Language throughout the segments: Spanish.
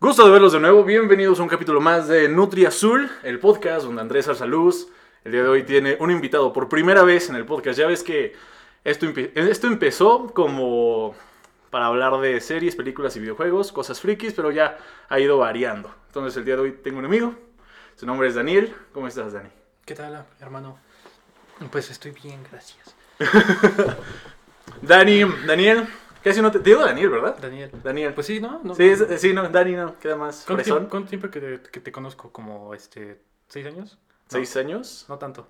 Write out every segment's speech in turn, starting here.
Gusto de verlos de nuevo, bienvenidos a un capítulo más de Nutri Azul, el podcast donde Andrés Arsaluz el día de hoy tiene un invitado por primera vez en el podcast. Ya ves que esto, empe- esto empezó como para hablar de series, películas y videojuegos, cosas frikis, pero ya ha ido variando. Entonces el día de hoy tengo un amigo, su nombre es Daniel. ¿Cómo estás, Dani? ¿Qué tal, hermano? Pues estoy bien, gracias. Dani, Daniel, casi no te... Te digo Daniel, ¿verdad? Daniel. Daniel. Pues sí, ¿no? no sí, es- sí, no, Dani no, queda más ¿Cuánto fresón. tiempo, cuánto tiempo que, te, que te conozco? ¿Como este, seis años? No, ¿Seis años? No tanto.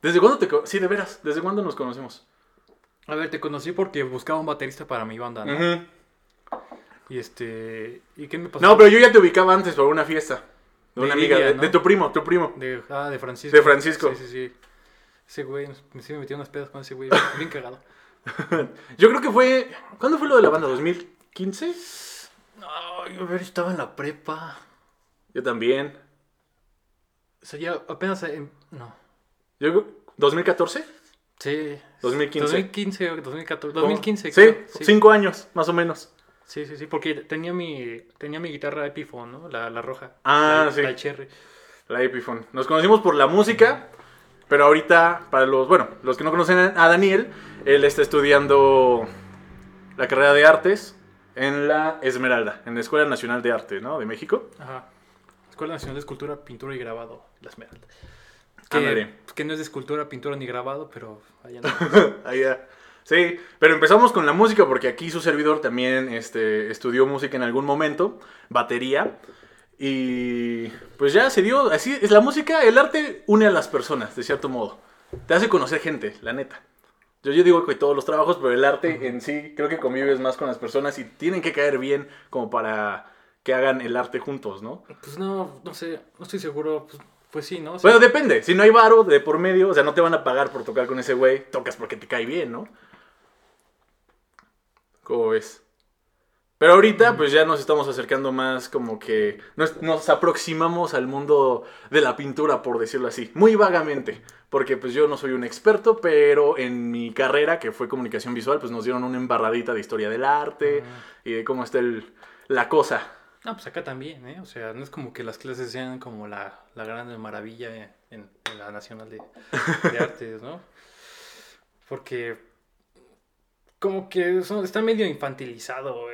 ¿Desde cuándo te... Sí, de veras, ¿desde cuándo nos conocemos? A ver, te conocí porque buscaba un baterista para mi banda, ¿no? Y este... ¿Y qué me pasó? No, pero yo ya te ubicaba antes por una fiesta. De una amiga, Lidia, de, ¿no? de tu primo, tu primo. De, ah, de Francisco. De Francisco. Sí, sí, sí. Ese güey, me- sí me metí unas pedas con ese güey, bien cagado. Yo creo que fue... ¿Cuándo fue lo de la banda? ¿2015? Ay, a ver, estaba en la prepa. Yo también. O sea, ya apenas... eh, no. Yo creo- ¿2014? Sí. 2015. 2015 o 2014. ¿Cómo? 2015, Sí, creo. cinco años, más o menos. Sí, sí, sí, porque tenía mi, tenía mi guitarra Epiphone, ¿no? La, la roja. Ah, la, sí. La Cherry. La Epiphone. Nos conocimos por la música, pero ahorita, para los, bueno, los que no conocen a Daniel, él está estudiando la carrera de artes en la Esmeralda, en la Escuela Nacional de Arte, ¿no? De México. Ajá. Escuela Nacional de Escultura, Pintura y Grabado, La Esmeralda. Que, que no es de escultura, pintura ni grabado, pero allá no. Allá. Sí, pero empezamos con la música porque aquí su servidor también este, estudió música en algún momento, batería. Y pues ya se dio, así es la música, el arte une a las personas, de cierto modo. Te hace conocer gente, la neta. Yo, yo digo que todos los trabajos, pero el arte en sí creo que convives más con las personas y tienen que caer bien como para que hagan el arte juntos, ¿no? Pues no, no sé, no estoy seguro. Pues, pues sí, ¿no? O sea, Bueno, depende. Si no hay varo de por medio, o sea, no te van a pagar por tocar con ese güey. Tocas porque te cae bien, ¿no? ¿Cómo ves? Pero ahorita, pues ya nos estamos acercando más como que nos, nos aproximamos al mundo de la pintura, por decirlo así. Muy vagamente. Porque pues yo no soy un experto, pero en mi carrera, que fue comunicación visual, pues nos dieron una embarradita de historia del arte y de cómo está el- la cosa. No, pues acá también, ¿eh? O sea, no es como que las clases sean como la, la gran maravilla en, en la Nacional de, de Artes, ¿no? Porque como que son- está medio infantilizado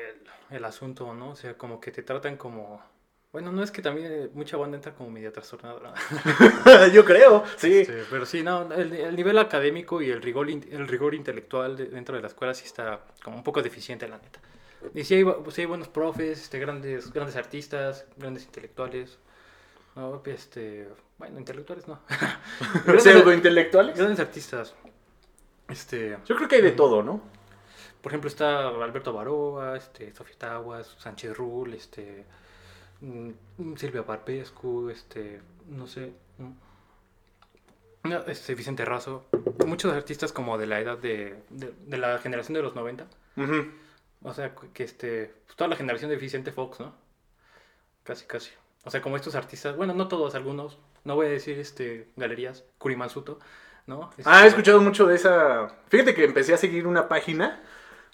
el, asunto, ¿no? O sea, como que te tratan como... Bueno, no es que también eh, mucha banda entra como media trastornada, yo creo, sí. Sí, pero sí, no, el, el nivel académico y el rigor, el rigor intelectual de- dentro de la escuela sí está como un poco deficiente, la neta. Y sí hay, bu- sí hay buenos profes, este, grandes, grandes artistas, grandes intelectuales. No, este, bueno, intelectuales no. grandes, Pseudointelectuales. grandes artistas. Este, Yo creo que hay de todo, ¿no? Por ejemplo, está Alberto Baroa, este, Sofía Taguas, Sánchez Rull, este, mm, Silvia Parpescu, este, no sé, mm, este, Vicente Razo, muchos artistas como de la edad de, de, de la generación de los 90, Ujú. o sea, que este, pues, toda la generación de Vicente Fox, ¿no? Casi, casi. O sea, como estos artistas, bueno, no todos, algunos, no voy a decir, este, galerías, Kurimansuto, ¿no? Ah, he Este, escuchado mucho de esa. Fíjate que empecé a seguir una página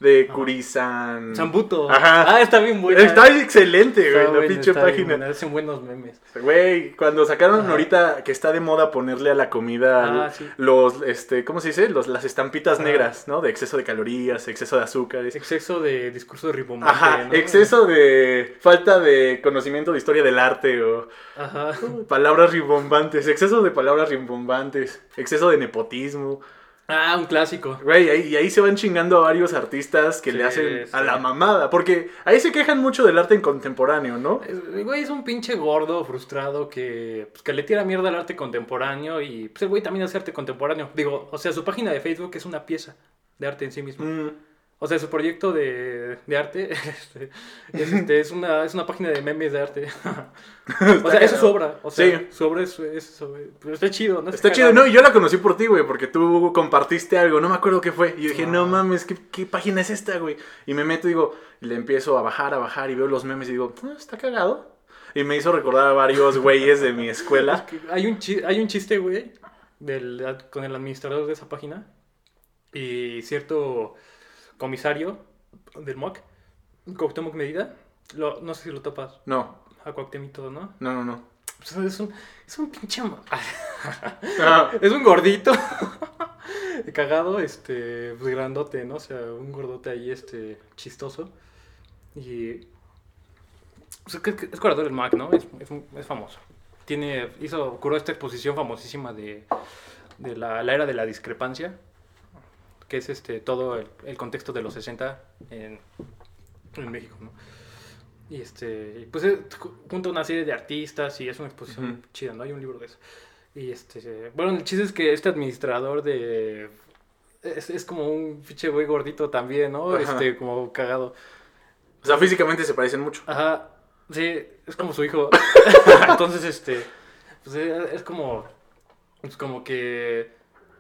de Kurisan. Zambuto. Ajá. Ah, está bien buena. Está excelente, güey, Está la buena, pinche página. buena, Hacen buenos memes. Güey, cuando sacaron Ajá. ahorita que está de moda ponerle a la comida Ah, sí. los, este, ¿cómo se dice? Los, las estampitas Ajá. negras, ¿no? De exceso de calorías, exceso de azúcares. Exceso de discurso de ribombante. Ajá, ¿no? exceso de falta de conocimiento de historia del arte o Ajá. palabras rimbombantes, exceso de palabras rimbombantes, exceso de nepotismo. Ah, un clásico. Güey, ahí- y ahí se van chingando a varios artistas que le Sí, hacen a la mamada. Porque ahí se quejan mucho del arte en contemporáneo, ¿no? El güey es un pinche gordo, frustrado, que, pues, que le tira mierda al arte contemporáneo y pues el güey también hace arte contemporáneo. Digo, o sea, su página de Facebook es una pieza de arte en sí mismo. Mm, O sea, su proyecto de, de arte este, es, este, es, una, es una página de memes de arte. o sea, eso es su obra. O sea, Sí. su obra es, es eso. Pero está chido, ¿no? Está chido, no, y yo la conocí por ti, güey, porque tú compartiste algo, no me acuerdo qué fue. Y yo dije, Ah. no mames, ¿qué, qué página es esta, güey? Y me meto y digo, y le empiezo a bajar, a bajar, y veo los memes y digo, "Ah, está cagado. Y me hizo recordar a varios güeyes de mi escuela. Que Hay un, chi- hay un chiste, güey, del, con el administrador de esa página y cierto comisario del MOAC, Cuauhtémoc Medida, Lo, no sé si lo topas. No, A Cuauhtemito, ¿no? no, no, no. Pues es un, es un pinche... Ah, Es un gordito. Cagado, este, pues grandote, ¿no? O sea, un gordote ahí, este, chistoso. Y... pues, es, que- es curador del MAC, ¿no? Es, es famoso. Tiene, hizo, curó esta exposición famosísima de, de la, la era de la discrepancia, que es este, todo el, el contexto de los 60 en, en México, ¿no? Y este, pues eh, ju- junta una serie de artistas y es una exposición Ujú. chida, ¿no? Hay un libro de eso. Y este, bueno, el chiste es que este administrador de... Es, es como un fiche güey gordito también, ¿no? Ajá. Este, como cagado. O sea, físicamente se parecen mucho. Ajá, sí, es como su hijo. Entonces, este, pues eh, es como, pues como que,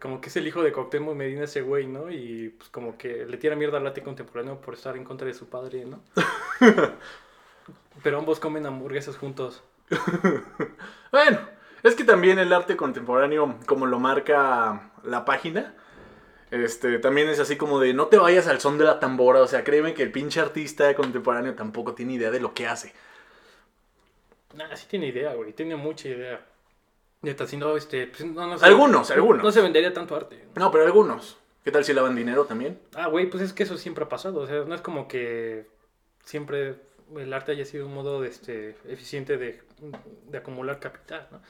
como que es el hijo de Cuauhtémoc Medina ese güey, ¿no? Y pues como que le tira mierda al arte contemporáneo por estar en contra de su padre, ¿no? Pero ambos comen hamburguesas juntos. Bueno, es que también el arte contemporáneo, como lo marca la página, este, también es así como de no te vayas al son de la tambora. O sea, créeme que el pinche artista contemporáneo tampoco tiene idea de lo que hace. Nah, sí tiene idea, güey, tiene mucha idea. No, este, pues, no, no se- Algunos, algunos. No se vendería tanto arte. No, pero algunos. ¿Qué tal si lavan dinero también? Ah, güey, pues es que eso siempre ha pasado. O sea, no es como que siempre el arte haya sido un modo de, este, eficiente de, de acumular capital, ¿no? O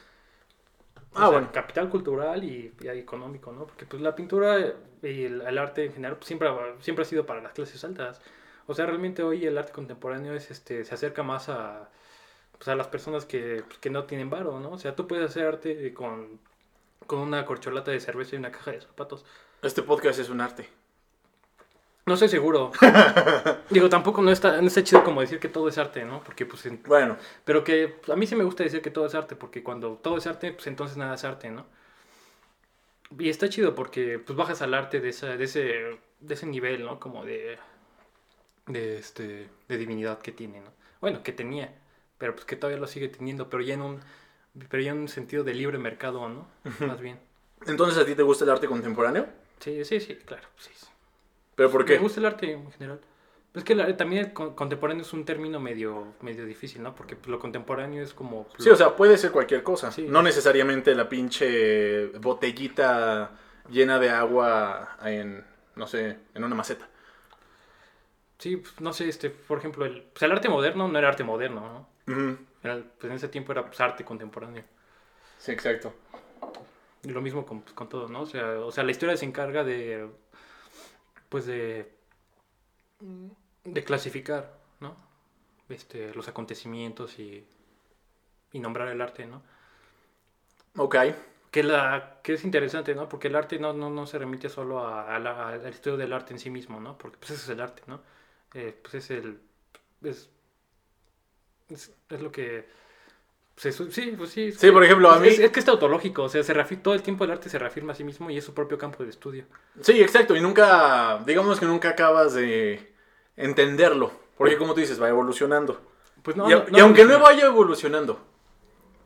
Ah, sea, bueno. Capital cultural y, y económico, ¿no? Porque pues la pintura y el, el arte en general pues, siempre, ha- siempre ha sido para las clases altas. O sea, realmente hoy el arte contemporáneo es, este, se acerca más a, pues, a las personas que, pues, que no tienen varo, ¿no? O sea, tú puedes hacer arte con, con una corcholata de cerveza y una caja de zapatos. Este podcast es un arte. No estoy seguro. Digo, tampoco no está, no está chido como decir que todo es arte, ¿no? Porque, pues, en- Bueno, pero que pues, a mí sí me gusta decir que todo es arte, porque cuando todo es arte, pues entonces nada es arte, ¿no? Y está chido porque, pues, bajas al arte de, esa, de, ese, de ese nivel, ¿no? Como de, de, este, de divinidad que tiene, ¿no? Bueno, que tenía, pero pues que todavía lo sigue teniendo, pero ya en un, pero ya en un sentido de libre mercado, ¿no? Más bien. entonces a ti te gusta el arte contemporáneo? Sí, sí, sí, claro, sí. ¿Pero por qué? Me gusta el arte en general. Es que la- también el con- contemporáneo es un término medio, medio difícil, ¿no? Porque pues, lo contemporáneo es como... Sí, o sea, puede ser cualquier cosa. Sí. No necesariamente la pinche botellita llena de agua en, no sé, en una maceta. Sí, pues, no sé, este, por ejemplo, el, pues, el arte moderno no era arte moderno, ¿no? Era- pues, en ese tiempo era pues, arte contemporáneo. Sí, exacto. Y lo mismo con, pues, con todo, ¿no? O sea, o sea, la historia se encarga de, pues de, de clasificar, ¿no? Este, los acontecimientos y, y nombrar el arte, ¿no? Ok. Que, la, que es interesante, ¿no? Porque el arte no, no, no se remite solo a, a la- al estudio del arte en sí mismo, ¿no? Porque pues ese es el arte, ¿no? Eh, pues es el... Es, es, es lo que... sí, pues sí. Sí, por ejemplo, a mí- Es, es que es tautológico, o sea, se refi- todo el tiempo el arte se reafirma a sí mismo y es su propio campo de estudio. Sí, exacto. Y nunca, digamos que nunca acabas de entenderlo. Porque como tú dices, va evolucionando. Pues no, y, a- no, y aunque no vaya evolucionando.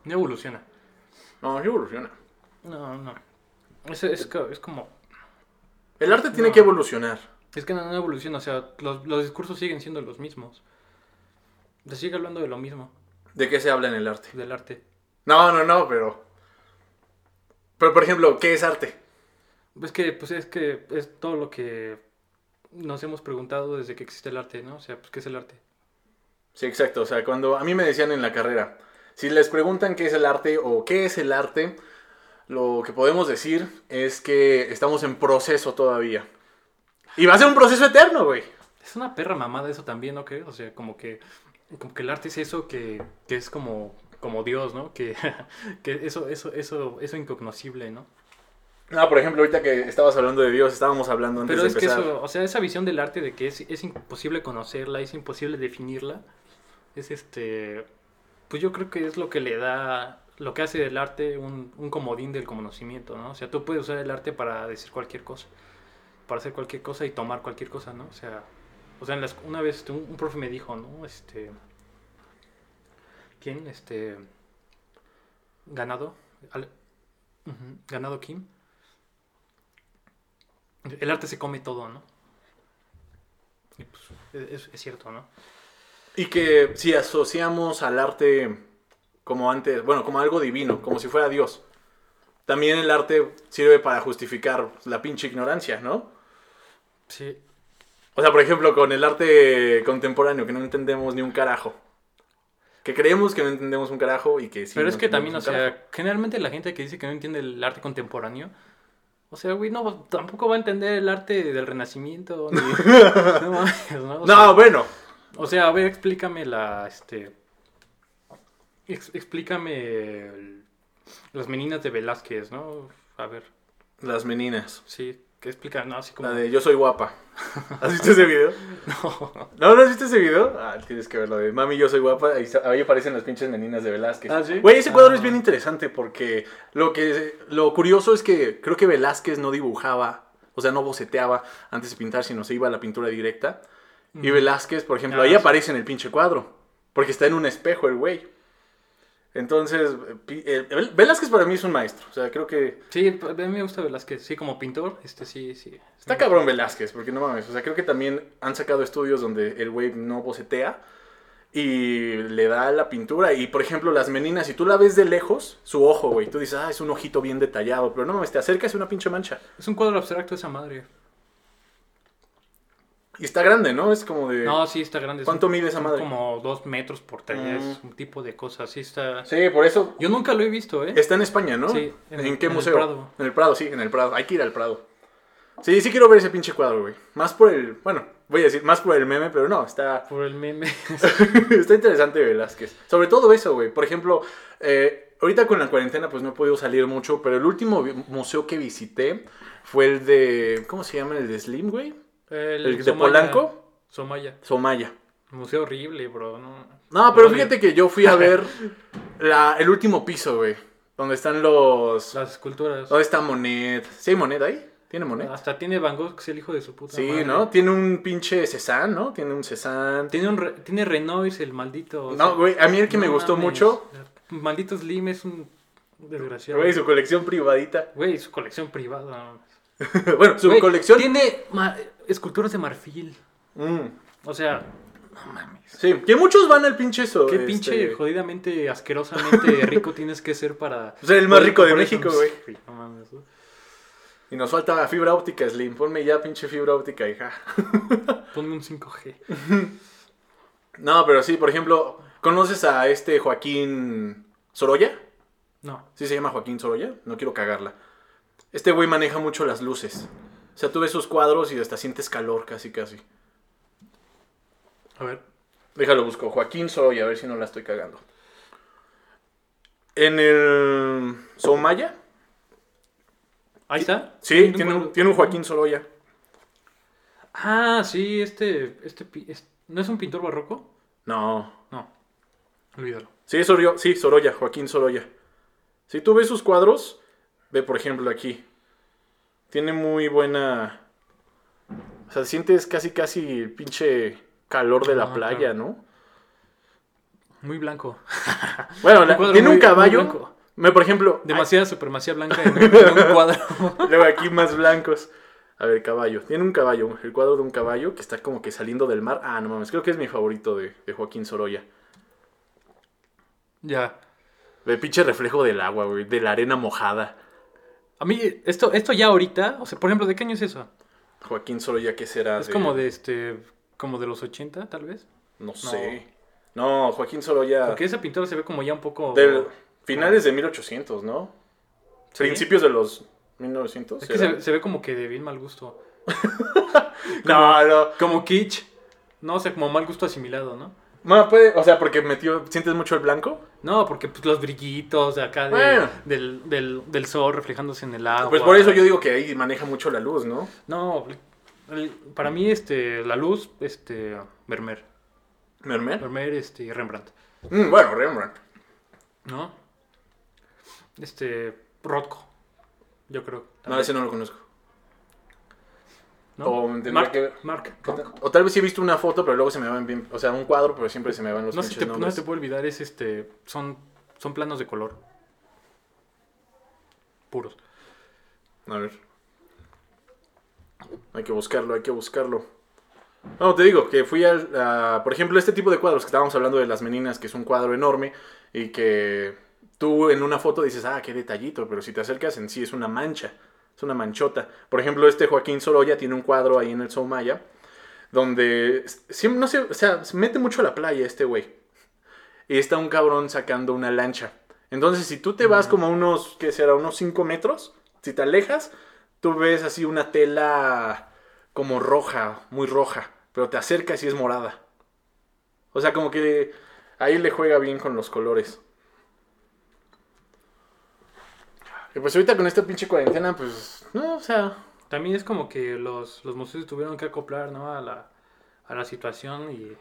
No evoluciona. No, evoluciona. No, no. Es, es, co- es como... El arte tiene No. que evolucionar. Es que no, no evoluciona, o sea, los, los discursos siguen siendo los mismos. Se sigue hablando de lo mismo, ¿De qué se habla en el arte? del arte. No, no, no, pero... Pero, por ejemplo, ¿qué es arte? Es que, pues es que es todo lo que nos hemos preguntado desde que existe el arte, ¿no? O sea, pues, ¿qué es el arte? Sí, exacto. O sea, cuando a mí me decían en la carrera, si les preguntan qué es el arte o qué es el arte, lo que podemos decir es que estamos en proceso todavía. Y va a ser un proceso eterno, güey. Es una perra mamada eso también, ¿no crees? O sea, como que, como que el arte es eso que, que es como, como Dios, ¿no? Que, que eso, eso, eso, eso incognoscible, ¿no? Ah, por ejemplo, ahorita que estabas hablando de Dios, estábamos hablando antes Pero de es que eso, o sea, esa visión del arte de que es, es imposible conocerla, es imposible definirla, es este, pues yo creo que es lo que le da, lo que hace del arte un, un comodín del conocimiento, ¿no? O sea, tú puedes usar el arte para decir cualquier cosa, para hacer cualquier cosa y tomar cualquier cosa, ¿no? O sea, o sea, en las- una vez este, un, un profe me dijo, ¿no? Este, ¿quién? Este, ganado, Al- ganado Kim. El arte se come todo, ¿no? Y pues, es, es cierto, ¿no? Y que si asociamos al arte como antes, bueno, como algo divino, como si fuera Dios, también el arte sirve para justificar la pinche ignorancia, ¿no? Sí. O sea, por ejemplo, con el arte contemporáneo, que no entendemos ni un carajo. Que creemos que no entendemos un carajo y que sí. Pero es que también, o sea, generalmente la gente que dice que no entiende el arte contemporáneo, o sea, güey, no, tampoco va a entender el arte del renacimiento. ni- no mames, ¿no? O sea, No, bueno. O sea, a ver, explícame la, este... ex- explícame el- las meninas de Velázquez, ¿no? A ver, Las meninas. sí, que explica, no, así como... La de Yo soy guapa. ¿Has visto ese video? No. ¿No, ¿no has visto ese video? Ah, tienes que verlo de Mami, yo soy guapa. Ahí, aparecen las pinches meninas de Velázquez. ¿Ah, sí? Güey, ese cuadro Ah. es bien interesante porque lo que lo curioso es que creo que Velázquez no dibujaba, o sea, no boceteaba antes de pintar, sino se iba a la pintura directa. Y Velázquez, por ejemplo, Ah, ahí sí. aparece en el pinche cuadro. Porque está en un espejo el güey. Entonces, el- Velázquez para mí es un maestro. O sea, creo que Sí, a mí me gusta Velázquez, sí, como pintor, este sí, sí. Está cabrón Velázquez, porque no mames. O sea, creo que también han sacado estudios donde el güey no bocetea y le da la pintura. Y por ejemplo, las meninas, si tú la ves de lejos, su ojo, güey, tú dices, ah, es un ojito bien detallado. Pero no mames, te acercas y una pinche mancha. Es un cuadro abstracto esa madre. Y está grande, ¿no? Es como de. No, sí, está grande. ¿Cuánto mide esa madre? Como dos metros por tres, Mm. un tipo de cosa, sí está... Sí, por eso. Yo nunca lo he visto, ¿eh? Está en España, ¿no? Sí, ¿En, en- qué en el museo? Prado. En el Prado, sí, en el Prado. Hay que ir al Prado. Sí, sí quiero ver ese pinche cuadro, güey. Más por el. Bueno, voy a decir, más por el meme, pero no, está. Por el meme. Está interesante Velázquez. Sobre todo eso, güey. Por ejemplo, eh, ahorita con la cuarentena pues no he podido salir mucho, pero el último museo que visité fue el de... ¿Cómo se llama? El de Slim, güey. El de Somaya. Polanco. Somaya. Somaya. Museo horrible, bro. No, No, pero fíjate que yo fui a ver la- el último piso, güey. Donde están los... Las esculturas. ¿Dónde está Monet? ¿Sí hay Monet ahí? ¿Tiene Monet? Hasta tiene Van Gogh, que es el hijo de su puta Sí, madre. ¿no? Tiene un pinche Cézanne, ¿no? Tiene un Cézanne. Tiene, un re- tiene Renoir, el maldito. No, güey, a mí el que me gustó mames. mucho, Maldito Slim es un desgraciado. güey, su colección privadita. Güey, su colección privada. bueno, su Güey, colección... Tiene ma- esculturas de marfil. Mm. O sea, no mames. Sí, que muchos van al pinche eso. Qué este, pinche jodidamente, asquerosamente rico tienes que ser para. Ser el más poder rico de comprar México, güey. Sí, No mames. ¿no? Y nos falta fibra óptica, Slim. Ponme ya pinche fibra óptica, hija. Ponme un 5G. No, pero sí, por ejemplo, ¿conoces a este Joaquín Sorolla? No. ¿Sí se llama Joaquín Sorolla? No quiero cagarla. Este güey maneja mucho las luces. O sea, tú ves sus cuadros y hasta sientes calor casi, casi. A ver. Déjalo busco. Joaquín Sorolla, a ver si no la estoy cagando. En el Somaya. Ahí está. Sí, tiene un, tiene un Joaquín Sorolla. Ah, sí, este. este ¿No es un pintor barroco? No. No. Olvídalo. Sí, Sorolla, sí, Sorolla, Joaquín Sorolla. Si tú ves sus cuadros, ve por ejemplo aquí. Tiene muy buena... O sea, sientes casi casi el pinche calor de la Ah, playa, claro. ¿no? Muy blanco. Bueno, la- tiene muy- un caballo. Me, por ejemplo, Demasiada supremacía blanca en un, en un cuadro. luego aquí más blancos. A ver, caballo. Tiene un caballo, el cuadro de un caballo que está como que saliendo del mar. Ah, no mames, creo que es mi favorito de, de Joaquín Sorolla. ya. El pinche reflejo del agua, güey, de la arena mojada. A mí, esto, esto ya ahorita, o sea, por ejemplo, ¿de qué año es eso? Joaquín Sorolla, ¿qué será? Es como de este, como de los 80, tal vez. No sé. No, Joaquín Sorolla. Porque esa pintura se ve como ya un poco... Del finales de 1800, ¿no? ¿Sí? Principios de los 1900. Es que se, se ve como que de bien mal gusto. No, no. Como kitsch. No, o sea, como mal gusto asimilado, ¿no? No, puede, o sea, porque metió, ¿sientes mucho el blanco? No, porque pues, los brillitos de acá de- Bueno. del, del, del sol reflejándose en el agua. Pues por eso yo digo que ahí maneja mucho la luz, ¿no? No, el- para mí, este, la luz, este, Vermeer. ¿Mermer? Vermeer, este, y Rembrandt, Mm, bueno, Rembrandt. ¿no? Este, Rothko, yo creo. No, también, ese no lo conozco. ¿No? o tendría Mark, que ver. Mark Rothko. O tal vez sí he visto una foto, pero luego se me van bien. O sea, un cuadro, pero siempre se me van los No se, te, no nombres. se te puede olvidar, es este, son, son planos de color. Puros. A ver. Hay que buscarlo, hay que buscarlo. No, te digo que fui al, a, por ejemplo, este tipo de cuadros que estábamos hablando de las meninas, que es un cuadro enorme y que tú en una foto dices, ah, qué detallito, pero si te acercas en sí es una mancha, es una manchota. Por ejemplo, este Joaquín Sorolla tiene un cuadro ahí en el Soumaya donde, no sé, o sea, se mete mucho a la playa este güey. Y está un cabrón sacando una lancha. Entonces, si tú te vas como a unos, ¿qué será? Unos 5 metros, si te alejas, tú ves así una tela como roja, muy roja, pero te acercas y es morada. O sea, como que ahí le juega bien con los colores. Y pues ahorita con esta pinche cuarentena, pues, no, o sea, También es como que los, los museos tuvieron que acoplar, ¿no? A la, a la situación y,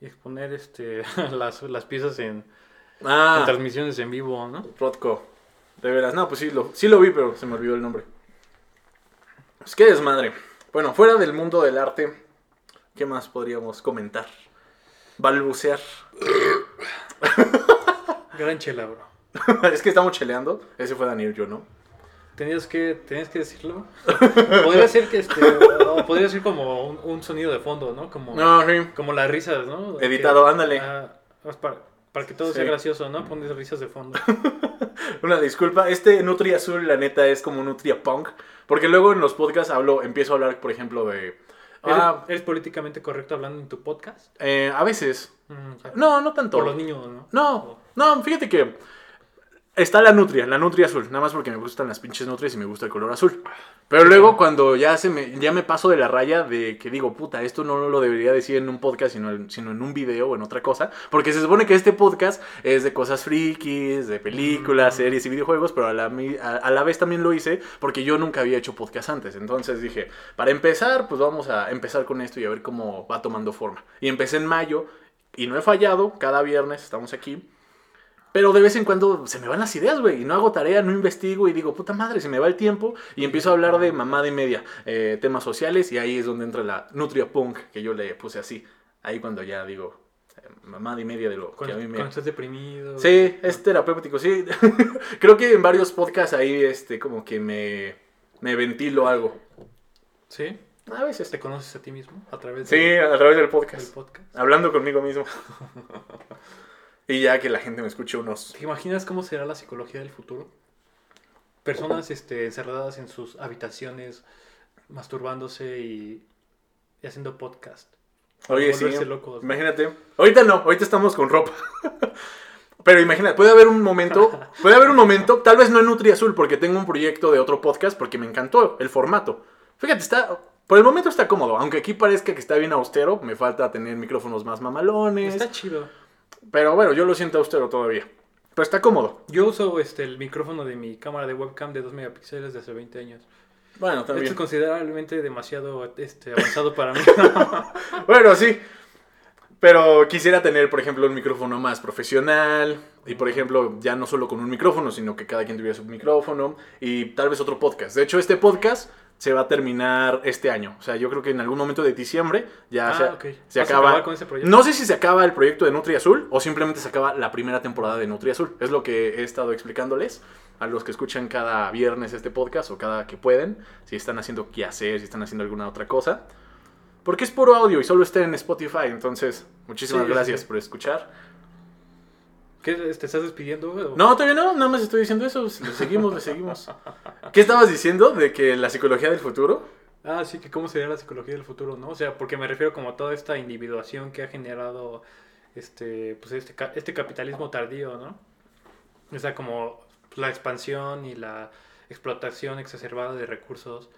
y exponer este, las, las piezas en, en ah, transmisiones en vivo, ¿no? Rotko. De veras, no, pues sí lo, sí lo vi, pero se me olvidó el nombre. Pues qué desmadre. Bueno, fuera del mundo del arte, ¿qué más podríamos comentar? Balbucear. Gran chela, bro. es que estamos cheleando. Ese fue Daniel, yo no. Tenías que, tenías que decirlo. podría ser que este, o podría ser como un, un sonido de fondo, ¿no? Como, No, sí. como las risas, ¿no? Editado, Que- ándale. ah, para, para que todo Sí. sea gracioso, ¿no? Pones risas de fondo. Una disculpa. Este Nutria Azul, la neta, es como Nutria Punk. Porque luego en los podcasts hablo, empiezo a hablar, por ejemplo, de. Ah, ¿Eres, políticamente correcto hablando en tu podcast? eh, a veces. Mm. No, no tanto. Por los niños, ¿no? No, no, fíjate que está la nutria, la nutria azul, nada más porque me gustan las pinches nutrias y me gusta el color azul. Pero luego cuando ya se me ya me paso de la raya de que digo, puta, esto no lo debería decir en un podcast, sino, en- sino en un video o en otra cosa, porque se supone que este podcast es de cosas frikis, de películas, Mm. series y videojuegos, pero a la, a la vez también lo hice porque yo nunca había hecho podcast antes. Entonces dije, para empezar, pues vamos a empezar con esto y a ver cómo va tomando forma. Y empecé en mayo y no he fallado, cada viernes estamos aquí. Pero de vez en cuando se me van las ideas, güey. Y no hago tarea, no investigo y digo, puta madre, se me va el tiempo. Y empiezo a hablar de mamada y media, eh, temas sociales. Y ahí es donde entra la Nutria Punk, que yo le puse así. Ahí cuando ya digo, eh, mamada y media de lo que Cuando, a mí me. cuando estás deprimido. Sí, es terapéutico, sí. Creo que en varios podcasts ahí, este, como que me, me ventilo algo. ¿Sí? A veces. ¿Te conoces a ti mismo a través Sí, de- a través del del podcast. podcast? Hablando conmigo mismo. y ya que la gente me escuche unos. ¿Te imaginas cómo será la psicología del futuro? Personas este, encerradas en sus habitaciones, masturbándose y, y haciendo podcast. Oye, sí. Imagínate. Ahorita no, ahorita estamos con ropa. Pero imagínate, puede haber un momento, puede haber un momento, tal vez no en Nutri Azul, porque tengo un proyecto de otro podcast, porque me encantó el formato. Fíjate, está, por el momento está cómodo, aunque aquí parezca que está bien austero, me falta tener micrófonos más mamalones. Está chido. Pero bueno, yo lo siento austero todavía. Pero está cómodo. Yo uso este, el micrófono de mi cámara de webcam de 2 megapíxeles de hace 20 años. Bueno, Esto también. es considerablemente demasiado este, avanzado para mí. Bueno, sí. Pero quisiera tener, por ejemplo, un micrófono más profesional. Y, por ejemplo, ya no solo con un micrófono, sino que cada quien tuviera su micrófono. Y tal vez otro podcast. De hecho, este podcast se va a terminar este año. O sea, yo creo que en algún momento de diciembre ya Ah, se, ok. se ¿Vas a acaba. con ese? No sé si se acaba el proyecto de Nutri Azul o simplemente se acaba la primera temporada de Nutri Azul. Es lo que he estado explicándoles a los que escuchan cada viernes este podcast o cada que pueden. Si están haciendo qué hacer, si están haciendo alguna otra cosa. Porque es puro audio y solo está en Spotify. Entonces, muchísimas sí, gracias sí. por escuchar. ¿Qué, ¿Te estás despidiendo? No, todavía no, nada más estoy diciendo eso. Le seguimos, le seguimos. ¿Qué estabas diciendo de que la psicología del futuro? Ah, sí, que cómo sería la psicología del futuro, ¿no? O sea, porque me refiero como a toda esta individuación que ha generado este, pues este, este capitalismo tardío, ¿no? O sea, como la expansión y la explotación exacerbada de recursos,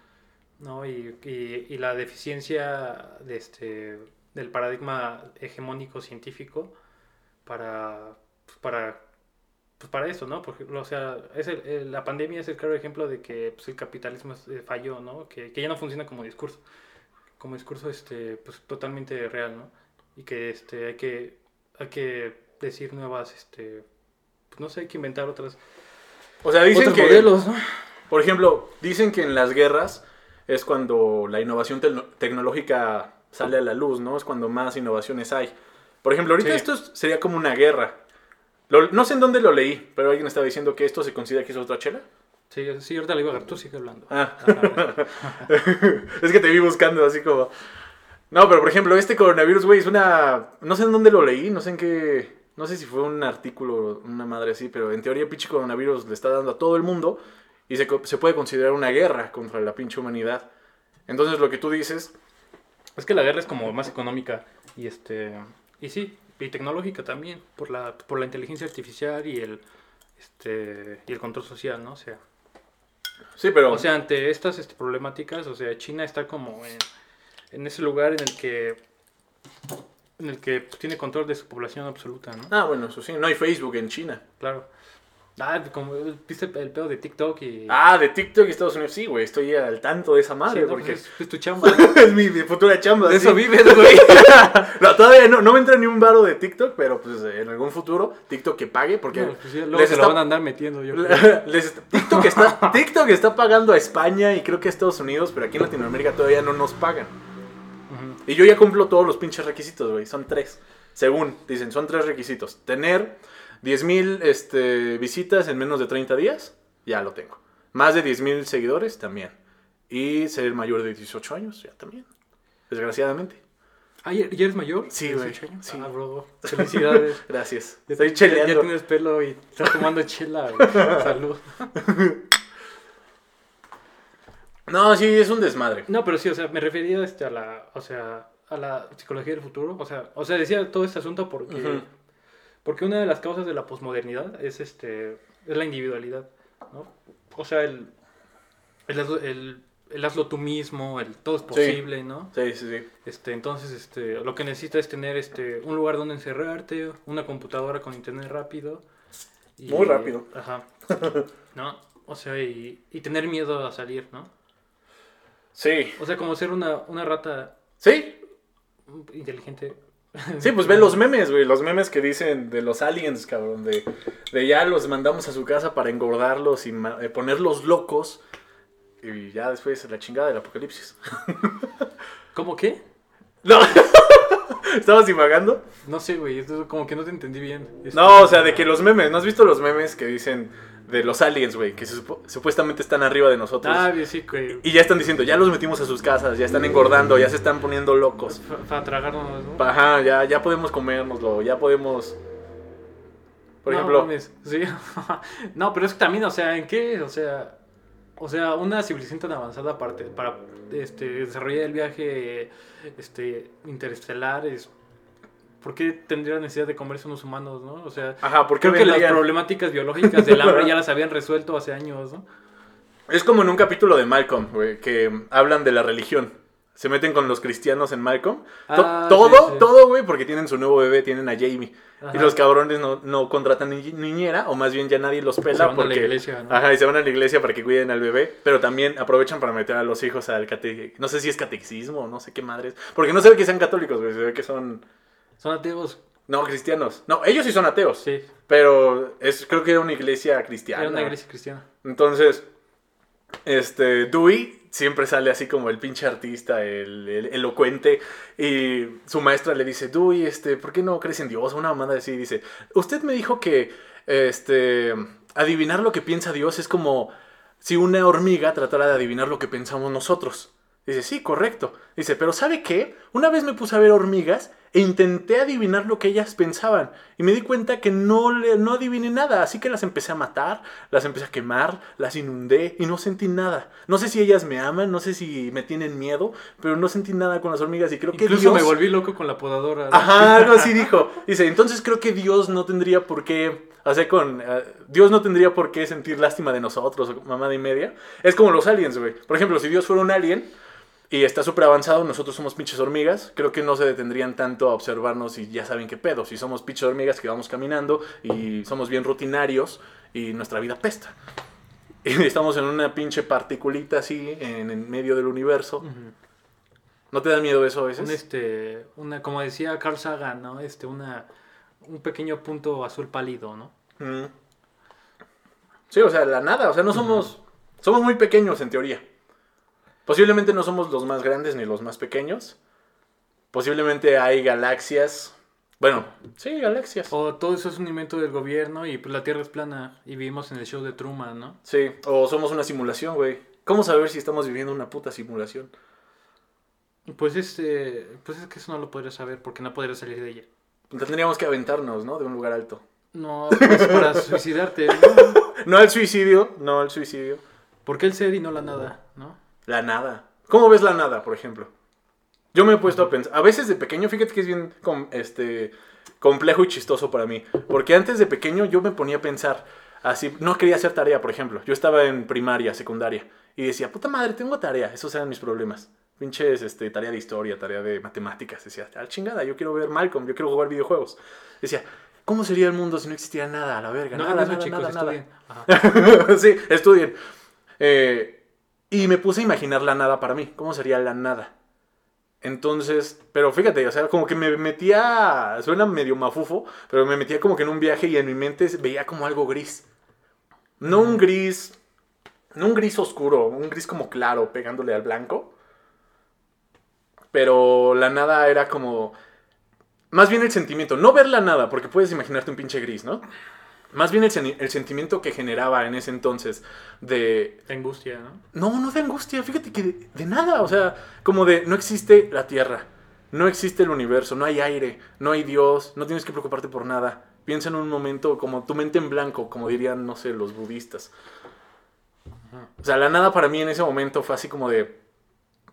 ¿no? Y, y- y la deficiencia de este, del paradigma hegemónico científico para, pues, para, pues, para eso, ¿no? Porque, o sea, es el- el- la pandemia es el claro ejemplo de que pues, el capitalismo eh, falló, ¿no? Que, que ya no funciona como discurso, como discurso este, pues, totalmente real, ¿no? Y que este, hay, que, hay que decir nuevas, este, pues, no sé, hay que inventar otras, O sea, dicen que. modelos, ¿no? Por ejemplo, dicen que en las guerras es cuando la innovación tecno- tecnológica sale a la luz, ¿no? Es cuando más innovaciones hay. Por ejemplo, ahorita Sí. esto es- sería como una guerra. Lo- no sé en dónde lo leí, pero alguien estaba diciendo que esto se considera que es otra chela. Sí, sí, ahorita le iba a agarrar, tú sigue hablando. Ah. Es que te vi buscando así como... No, pero por ejemplo, este coronavirus, güey, es una. No sé en dónde lo leí, no sé en qué. No sé si fue un artículo, una madre así, pero en teoría, pinche coronavirus le está dando a todo el mundo y se, se puede considerar una guerra contra la pinche humanidad. Entonces, lo que tú dices. Es que la guerra es como más económica y este y sí, y tecnológica también por la por la inteligencia artificial y el este y el control social, ¿no? O sea, Sí, pero. o sea, ante estas este, problemáticas, o sea, China está como en, en ese lugar en el que en el que tiene control de su población absoluta, ¿no? Ah, bueno, eso sí, no hay Facebook en China. Claro. Ah, como viste el pedo de TikTok y Ah, de TikTok y Estados Unidos. Sí, güey, estoy al tanto de esa Sí, madre no, porque pues, es, es tu chamba. es mi, mi futura chamba. De sí. eso vives, güey. no, todavía no, no me entra ni un varo de TikTok, pero pues en algún futuro TikTok que pague porque No, pues, sí, luego les se está- lo van a andar metiendo, yo les está- TikTok, está, TikTok está pagando a España y creo que a Estados Unidos, pero aquí en Latinoamérica todavía no nos pagan. Y yo ya cumplo todos los pinches requisitos, güey. Son tres. Según, dicen, son tres requisitos. Tener 10.000 este, visitas en menos de 30 días, ya lo tengo. Más de 10.000 seguidores, también. Y ser mayor de 18 años, ya también. Desgraciadamente. Ah, ¿ya eres mayor? Sí, güey, 18 años. sí. Ah, bro. Felicidades. Gracias. Estoy cheleando. Ya, tienes pelo y estás tomando chela, güey. Salud. No, sí, es un desmadre. No, pero sí, o sea, me refería este, a la, o sea, a la psicología del futuro. O sea, o sea, decía todo este asunto porque. Porque una de las causas de la posmodernidad es este, es la individualidad, ¿no? O sea, el, el, hazlo- el, el hazlo tú mismo, el todo es posible, ¿no? Sí, sí, sí. Este, entonces, este, lo que necesitas es tener este, un lugar donde encerrarte, una computadora con internet rápido. y- Muy rápido. Ajá. ¿No? O sea, y, y tener miedo a salir, ¿no? Sí. O sea, como ser una, una rata Sí. inteligente. Sí, pues ve los memes, güey. Los memes que dicen de los aliens, cabrón. De, de ya los mandamos a su casa para engordarlos y eh, ponerlos locos. Y ya después la chingada del apocalipsis. ¿Cómo qué? No. ¿Estabas divagando? No sé, güey. como que no te entendí bien. No, o sea, de que los memes. ¿No has visto los memes que dicen de los aliens, güey? Que supo- supuestamente están arriba de nosotros. Ah, bien, sí, güey. Y ya están diciendo, ya los metimos a sus casas, ya están engordando, ya se están poniendo locos. Para, para tragarnos, ¿no? Ajá, ya, ya podemos comérnoslo, ya podemos... Por No, ejemplo... mames, sí. no, pero es que también, o sea, ¿en qué? O sea, o sea, una civilización tan avanzada aparte para este, desarrollar el viaje este, interestelar es... ¿Por qué tendría necesidad de comerse unos humanos, no? O sea, Ajá, porque creo que las problemáticas biológicas del hambre ya las habían resuelto hace años, ¿no? Es como en un capítulo de Malcolm, güey, que hablan de la religión. Se meten con los cristianos en Malcolm. Ah, todo, sí, sí. todo, güey, porque tienen su nuevo bebé, tienen a Jamie. Y los cabrones no, no contratan ni- niñera, o más bien ya nadie los pela Se van a la porque... iglesia, ¿no? Ajá, y se van a la iglesia para que cuiden al bebé, pero también aprovechan para meter a los hijos al cate... No sé si es catecismo, no sé qué madres. Porque no se ve que sean católicos, güey, se ve que son... Son ateos, No, cristianos. No, ellos sí son ateos. sí. Pero es, creo que era una iglesia cristiana. Era una iglesia cristiana. Entonces, este, Dewey siempre sale así como el pinche artista, el, el elocuente, y su maestra le dice, Dewey, este, ¿por qué no crees en Dios? Una mamada así, dice, usted me dijo que, este, adivinar lo que piensa Dios es como si una hormiga tratara de adivinar lo que pensamos nosotros. Dice, sí, correcto. Dice, pero ¿sabe qué? Una vez me puse a ver hormigas e intenté adivinar lo que ellas pensaban. Y me di cuenta que no, le, no adiviné nada. Así que las empecé a matar, las empecé a quemar, las inundé y no sentí nada. No sé si ellas me aman, no sé si me tienen miedo, pero no sentí nada con las hormigas y creo que Incluso me volví loco con la podadora. ¿no? Ajá, algo así dijo. Dice, entonces creo que Dios no tendría por qué hacer con... eh, Dios no tendría por qué sentir lástima de nosotros, mamada y media. Es como los aliens, güey. Por ejemplo, si Dios fuera un alien y está súper avanzado, nosotros somos pinches hormigas, creo que no se detendrían tanto a observarnos y ya saben qué pedo. Si somos pinches hormigas que vamos caminando y somos bien rutinarios y nuestra vida pesta. Y estamos en una pinche particulita así, en, en medio del universo. ¿No te da miedo eso a veces? Un, este, una, como decía Carl Sagan, ¿no? Este, una, un pequeño punto azul pálido, ¿no? Mm. Sí, o sea, la nada, o sea, no somos, somos muy pequeños en teoría. Posiblemente no somos los más grandes ni los más pequeños. Posiblemente hay galaxias. Bueno, sí, galaxias. O todo eso es un invento del gobierno y pues la Tierra es plana y vivimos en el show de Truman, ¿no? Sí, o somos una simulación, güey. ¿Cómo saber si estamos viviendo una puta simulación? Pues este, pues es que eso no lo podrías saber porque no podrías salir de ella. Tendríamos que aventarnos, ¿no? De un lugar alto. No, pues para suicidarte, ¿no? No al suicidio, no al suicidio. ¿Por qué el ser y no la nada, no? La nada. ¿Cómo ves la nada, por ejemplo? Yo me he puesto a pensar. A veces de pequeño, fíjate que es bien com- este, complejo y chistoso para mí. Porque antes de pequeño yo me ponía a pensar. Así, no quería hacer tarea, por ejemplo. Yo estaba en primaria, secundaria. Y decía, puta madre, tengo tarea. Esos eran mis problemas. Pinches, este, tarea de historia, tarea de matemáticas. Decía, al chingada, yo quiero ver Malcolm, yo quiero jugar videojuegos. Decía, ¿cómo sería el mundo si no existiera nada? A la verga, No nada, eso, nada, chicos, nada, estudien. nada. Sí, estudien. Eh, y me puse a imaginar la nada para mí. ¿Cómo sería la nada? Entonces, pero fíjate, o sea, como que me metía, suena medio mafufo, pero me metía como que en un viaje y en mi mente veía como algo gris. No un gris, no un gris oscuro, un gris como claro, pegándole al blanco. Pero la nada era como, más bien el sentimiento, no ver la nada, porque puedes imaginarte un pinche gris, ¿no? Más bien el, sen- el sentimiento que generaba en ese entonces de, De angustia, ¿no? no, no de angustia, fíjate que de, de nada, o sea, como de no existe la Tierra, no existe el universo, no hay aire, no hay Dios, no tienes que preocuparte por nada. Piensa en un momento como tu mente en blanco, como dirían, no sé, los budistas. O sea, la nada para mí en ese momento fue así como de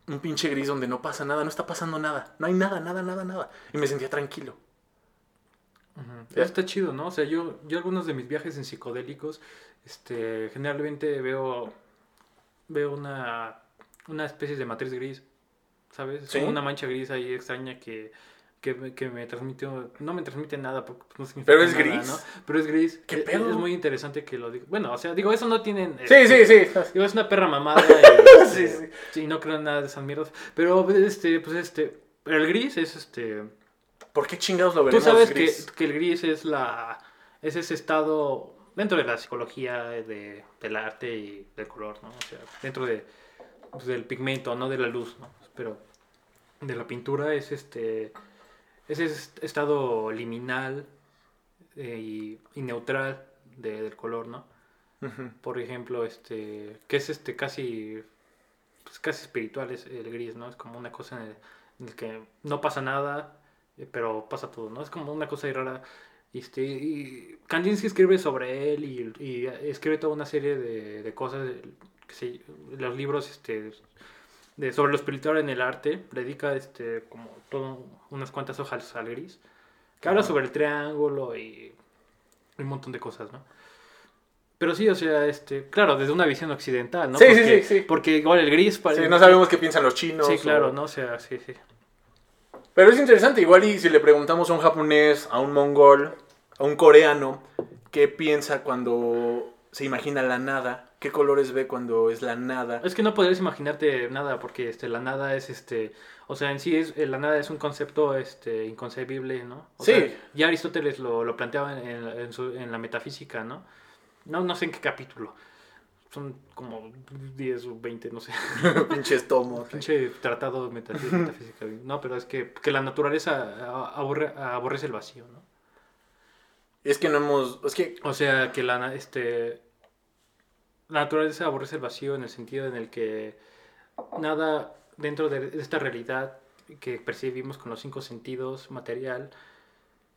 un pinche gris donde no pasa nada, no está pasando nada, no hay nada, nada, nada, nada. Y me sentía tranquilo. Eso está chido, ¿no? O sea, yo, yo algunos de mis viajes en psicodélicos, este, generalmente veo, veo una, una especie de matriz gris, ¿sabes? Es Sí. una mancha gris ahí extraña que, que, me- que me transmite, no me transmite nada, porque no significa Pero es nada, gris. ¿no? Pero es gris. ¿Qué Es- pedo? Es muy interesante que lo diga. Bueno, o sea, digo, eso no tienen... Sí, este, sí, sí. Digo, es una perra mamada. Y, Sí, este, sí. sí, no creo en nada de esas mierdas. Pero, este, pues este, pero el gris es este... ¿Por qué chingados lo Tú veremos sabes gris? Que, que el gris es la es ese estado dentro de la psicología de, del arte y del color, ¿no? O sea, dentro de, pues, del pigmento, no de la luz, ¿no? Pero de la pintura es este es ese estado liminal eh, y, y neutral de- del color, ¿no? Por ejemplo, este que es este casi pues, casi espiritual es el gris, ¿no? Es como una cosa en el, en el que no pasa nada, pero pasa todo, ¿no? Es como una cosa rara. Este, y Kandinsky escribe sobre él y, y escribe toda una serie de, de cosas, que se- los libros este, de, sobre lo espiritual en el arte, dedica este, como todo, unas cuantas hojas al gris, que habla sobre el triángulo y un montón de cosas, ¿no? Pero sí, o sea, este, claro, desde una visión occidental, ¿no? Sí, sí, porque, sí, sí. Porque igual el gris Sí, parece... no sabemos qué piensan los chinos. Sí, claro, o- ¿no? O sea, sí, sí. Pero es interesante, igual y si le preguntamos a un japonés, a un mongol, a un coreano, qué piensa cuando se imagina la nada, qué colores ve cuando es la nada. Es que no podrías imaginarte nada, porque este, la nada es este. O sea, en sí es, la nada es un concepto este, inconcebible, ¿no? O Sí. sea, ya Aristóteles lo, lo planteaba en, en- en su- en la metafísica, ¿no? ¿no? No sé en qué capítulo. Son como 10 o 20, no sé. Pinches tomos. Pinche tratado de metafí- metafísica. No, pero es que, que la naturaleza aborre, aborrece el vacío, ¿no? Es que no hemos. Es que. O sea, que la, este, la naturaleza aborrece el vacío en el sentido en el que nada dentro de esta realidad que percibimos con los cinco sentidos material,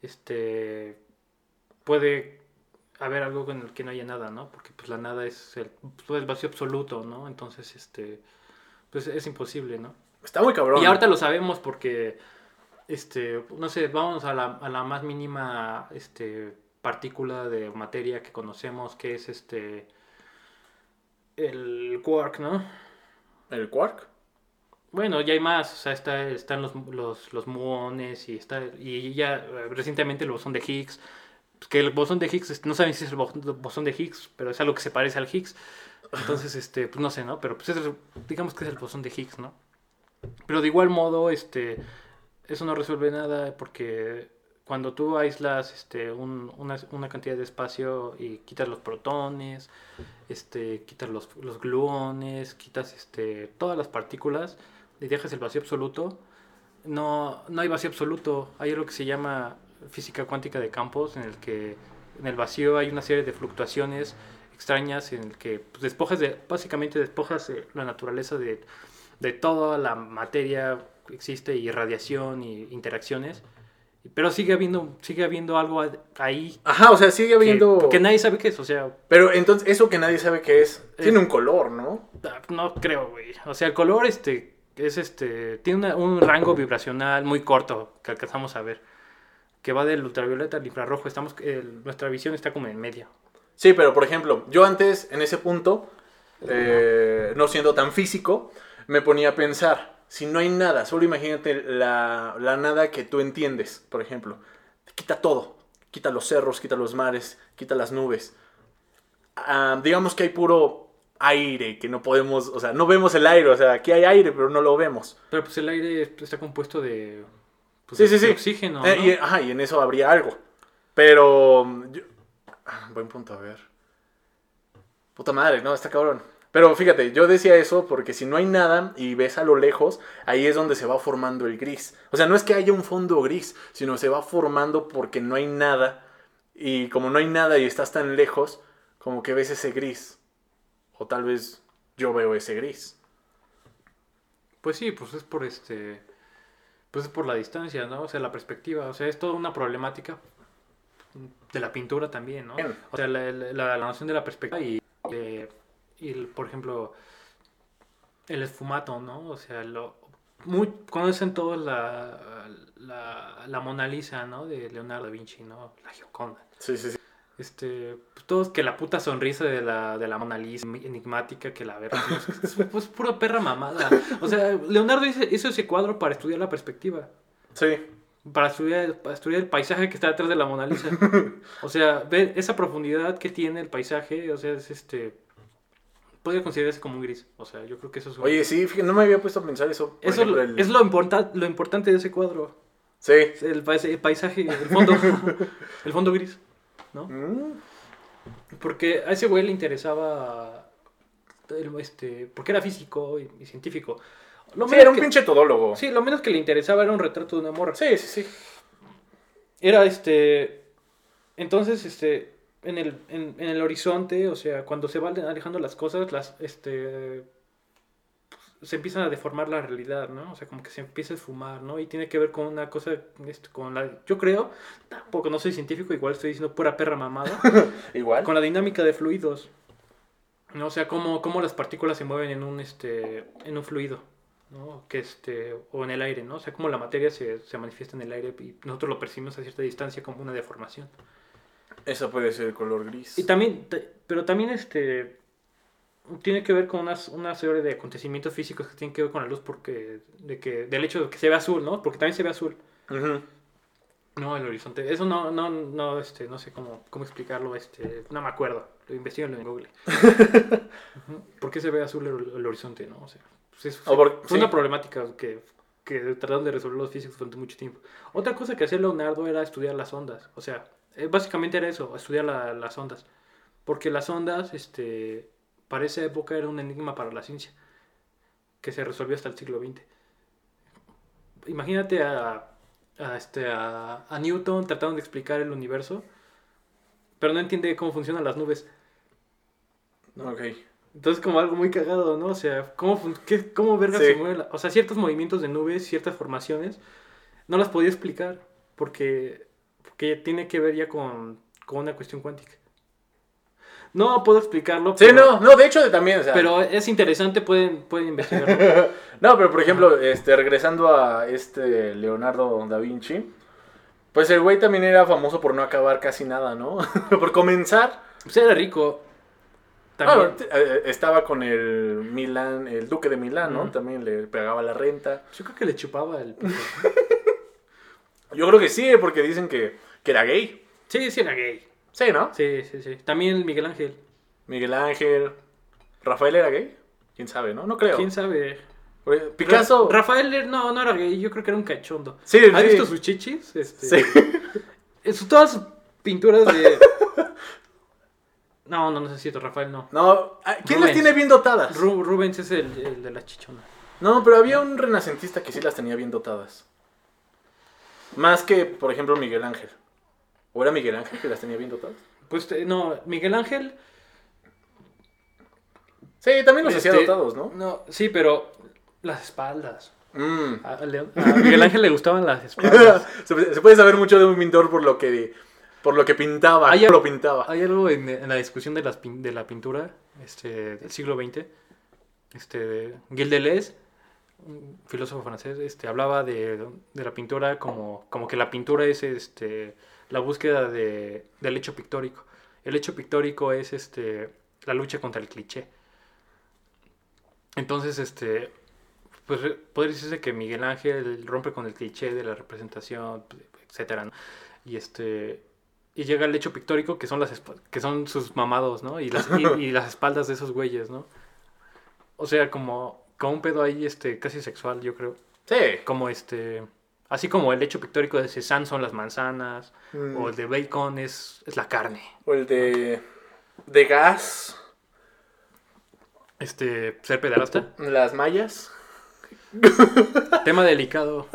este, puede haber algo con el que no haya nada, ¿no? Porque pues la nada es el, pues, el vacío absoluto, ¿no? Entonces, este, pues es imposible, ¿no? Está muy cabrón. Y ahorita lo sabemos porque, este, no sé, vamos a la, a la más mínima, este, partícula de materia que conocemos, que es este, el quark, ¿no? ¿El quark? Bueno, ya hay más, o sea, está, están los, los, los muones y está, y ya recientemente el bosón de Higgs, que el bosón de Higgs, este, no saben si es el bo- bosón de Higgs, pero es algo que se parece al Higgs, entonces, este, pues no sé, ¿no? Pero pues es el- digamos que es el bosón de Higgs, ¿no? Pero de igual modo, este, eso no resuelve nada porque cuando tú aíslas este, un- una, una cantidad de espacio y quitas los protones, este, quitas los, los gluones, quitas este, todas las partículas y dejas el vacío absoluto, no, no hay vacío absoluto. Hay algo que se llama física cuántica de campos, en el que en el vacío hay una serie de fluctuaciones extrañas en el que pues, despojas de, básicamente despojas eh, la naturaleza de, de toda la materia existe y radiación y interacciones. Pero sigue habiendo, sigue habiendo algo ahí Ajá, o sea, sigue que, habiendo... que nadie sabe qué es. O sea, Pero entonces, eso que nadie sabe qué es, tiene un color, ¿no? Ah, No creo, güey. O sea, el color este es este tiene una- un rango vibracional muy corto que alcanzamos a ver, que va del ultravioleta al infrarrojo. Estamos el- nuestra visión está como en medio. Sí, pero por ejemplo, yo antes, en ese punto, eh, no siendo tan físico, me ponía a pensar, si no hay nada, solo imagínate la, la nada que tú entiendes, por ejemplo. Quita todo, quita los cerros, quita los mares, quita las nubes. Ah, digamos que hay puro aire, que no podemos, o sea, no vemos el aire, o sea, aquí hay aire, pero no lo vemos. Pero pues el aire está compuesto de, pues, Sí, sí, sí. oxígeno. Eh, ¿no? y, ajá, y en eso habría algo. Pero. mm, yo- ah, buen punto, a ver. Puta madre, no, está cabrón. Pero fíjate, yo decía eso porque si no hay nada y ves a lo lejos, ahí es donde se va formando el gris. O sea, no es que haya un fondo gris, sino se va formando porque no hay nada. Y como no hay nada y estás tan lejos, como que ves ese gris. O tal vez yo veo ese gris. Pues sí, pues es por este pues es por la distancia, ¿no? O sea, la perspectiva, o sea, es toda una problemática de la pintura también, ¿no? Bien. O sea, la, la, la noción de la perspectiva y, eh, y el- por ejemplo, el esfumato, ¿no? O sea, lo, muy, conocen todos la, la, la Mona Lisa, ¿no? De Leonardo da Vinci, ¿no? La Gioconda. Sí, sí, sí. Este, pues todos que la puta sonrisa de la, de la Mona Lisa enigmática que la verga. Es, es- pues pura perra mamada. O sea, Leonardo hizo, hizo ese cuadro para estudiar la perspectiva. Sí. Para estudiar, para estudiar el paisaje que está detrás de la Mona Lisa. O sea, ver esa profundidad que tiene el paisaje, o sea, es este. Podría considerarse como un gris. O sea, yo creo que eso es un- Oye, sí, fíjate, no me había puesto a pensar eso. Eso ejemplo, lo- el- es lo, importa- lo importante de ese cuadro. Sí. El paisaje, el fondo. el fondo gris. ¿No? Mm, Porque a ese güey le interesaba. este, porque era físico y, y científico. Lo Sí, era un que- pinche todólogo. Sí, lo menos que le interesaba era un retrato de una morra. sí, sí. sí. Era este. Entonces, este. En el, en, en el horizonte, o sea, cuando se van alejando las cosas, las. Este. Se empiezan a deformar la realidad, ¿no? O sea, como que se empieza a esfumar, ¿no? Y tiene que ver con una cosa. este, con la. Yo creo. Tampoco no soy científico, igual estoy diciendo pura perra mamada. Igual. con la dinámica de fluidos. ¿no? O sea, cómo, cómo las partículas se mueven en un, este, en un fluido. ¿no? Que este, o en el aire, ¿no? O sea, cómo la materia se, se manifiesta en el aire y nosotros lo percibimos a cierta distancia como una deformación. Eso puede ser el color gris. Y también, pero también este, tiene que ver con unas, una serie de acontecimientos físicos que tienen que ver con la luz porque, de que, del hecho de que se ve azul, ¿no? Porque también se ve azul. Ujú. No, el horizonte. Eso no, no, no, este, no sé cómo, cómo explicarlo, este, no me acuerdo. Lo en Google. Ujú. ¿Por qué se ve azul el, el horizonte, no? O sea, pues es- O por- fue sí. una problemática que, que trataron de resolver los físicos durante mucho tiempo. Otra cosa que hacía Leonardo era estudiar las ondas. O sea, eh, básicamente era eso, estudiar la- las ondas. Porque las ondas, este, para esa época era un enigma para la ciencia, que se resolvió hasta el siglo XX. Imagínate a, a, este, a, a Newton tratando de explicar el universo, pero no entiende cómo funcionan las nubes. Ok. Entonces como algo muy cagado, ¿no? O sea, ¿cómo, qué, cómo verga Sí. se mueve la- O sea, ciertos movimientos de nubes, ciertas formaciones, no las podía explicar porque, porque tiene que ver ya con, con una cuestión cuántica. No puedo explicarlo, Sí, pero, no, no, de hecho también, o sea. pero es interesante, pueden, pueden investigarlo. no, pero por ejemplo, este, regresando a este Leonardo da Vinci, pues el güey también era famoso por no acabar casi nada, ¿no? por comenzar, pues era rico. También. t- eh, estaba con el Milán, el duque de Milán, ¿no? También le pagaba la renta. Yo creo que le chupaba el... Yo creo que sí, porque dicen que, que era gay. Sí, sí era gay. Sí, ¿no? Sí, sí, sí. También Miguel Ángel. Miguel Ángel. ¿Rafael era gay? ¿Quién sabe, no? No creo. ¿Quién sabe? Picasso. Ra- Rafael er- no, no era gay, yo creo que era un cachondo. Sí, ¿Has sí. visto sus chichis? Este, Sí. es- todas sus pinturas de... No, no, no es cierto, Rafael no. No, ah, ¿quién las tiene bien dotadas? Ru- Rubens es el, el de la chichona. No, pero había un renacentista que sí las tenía bien dotadas. Más que, por ejemplo, Miguel Ángel. ¿O era Miguel Ángel que las tenía bien dotadas? Pues no, Miguel Ángel... Sí, también los hacía este, dotados, ¿no? No, sí, pero las espaldas. Mm. A, Miguel Ángel le gustaban las espadas. se, se puede saber mucho de un pintor por lo que, por lo que pintaba. Hay- lo pintaba. Hay algo en, en la discusión de, las, de la pintura este, del siglo XX. Este, Gilles Deleuze, un filósofo francés, este, hablaba de, de la pintura como, como que la pintura es este, la búsqueda de, del hecho pictórico. El hecho pictórico es este, la lucha contra el cliché. Entonces, este, pues podría decirse que Miguel Ángel rompe con el cliché de la representación, etcétera, ¿no? Y este y llega el hecho pictórico que son las que son sus mamados, ¿no? Y las, y, y las espaldas de esos güeyes, ¿no? O sea, como, como un pedo ahí este casi sexual, yo creo. Sí. Como este así como el hecho pictórico de Cézanne son las manzanas Mm. o el de Bacon es, es la carne. O el de. De gas. Este, ser pederasta. Las mallas. Tema delicado.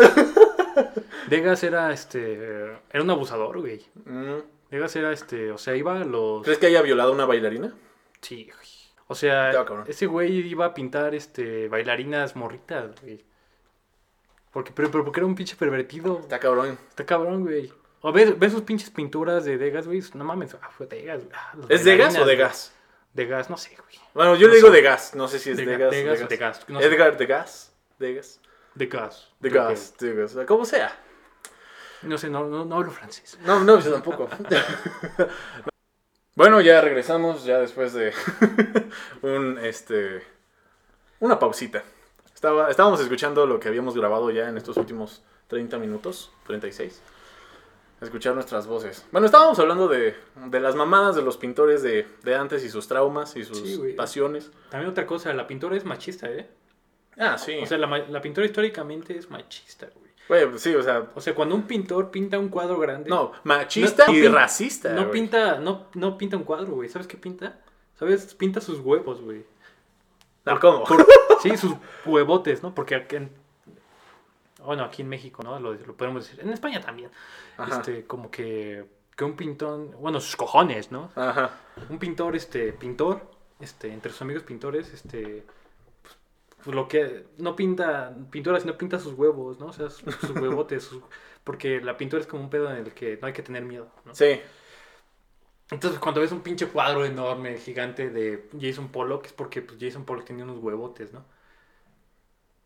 Degas era este era un abusador, güey. Mm. Degas era este, o sea, iba a los ¿Crees que haya violado a una bailarina? Sí, güey. O sea, ese güey iba a pintar este bailarinas morritas, güey. Porque, pero, pero porque era un pinche pervertido. Está cabrón. Está cabrón, güey. O ves, ves sus pinches pinturas de Degas, güey. No mames, ah, fue Degas, güey. Ah, ¿Es de gas o de bailarinas, gas? güey. De gas, no sé, güey. Bueno, yo No le digo sé. de gas. No sé si es De de, ga- gas. de gas o de gas, no sé. Edgar de gas. De gas. De gas. De Creo gas. De gas. Como sea. No sé, no, no, no hablo francés. No, no, yo tampoco. bueno, ya regresamos, ya después de un, este, una pausita. Estaba, estábamos escuchando lo que habíamos grabado ya en estos últimos 30 minutos, 36. Escuchar nuestras voces. Bueno, estábamos hablando de, de las mamadas de los pintores de, de antes y sus traumas y sus Sí, pasiones. También otra cosa, la pintura es machista, ¿eh? Ah, sí. O sea, la, la pintura históricamente es machista, güey. Güey, sí, o sea, O sea, cuando un pintor pinta un cuadro grande... no, machista No, y racista. No güey. pinta, no, no pinta un cuadro, güey. ¿Sabes qué pinta? ¿Sabes? Pinta sus huevos, güey. No, ¿Cómo? Sí, sus huevotes, ¿no? Porque aquí en... Bueno, aquí en México, ¿no? Lo, lo podemos decir. En España también. Ajá. Este, como que... Que un pintón... Bueno, sus cojones, ¿no? Ajá. Un pintor, este... Pintor, este... Entre sus amigos pintores, este... Pues, pues lo que... No pinta pintura, sino pinta sus huevos, ¿no? O sea, sus, sus huevotes. sus- porque la pintura es como un pedo en el que no hay que tener miedo, ¿no? Sí. Entonces, cuando ves un pinche cuadro enorme, gigante de Jason Pollock, es porque pues, Jason Pollock tenía unos huevotes, ¿no?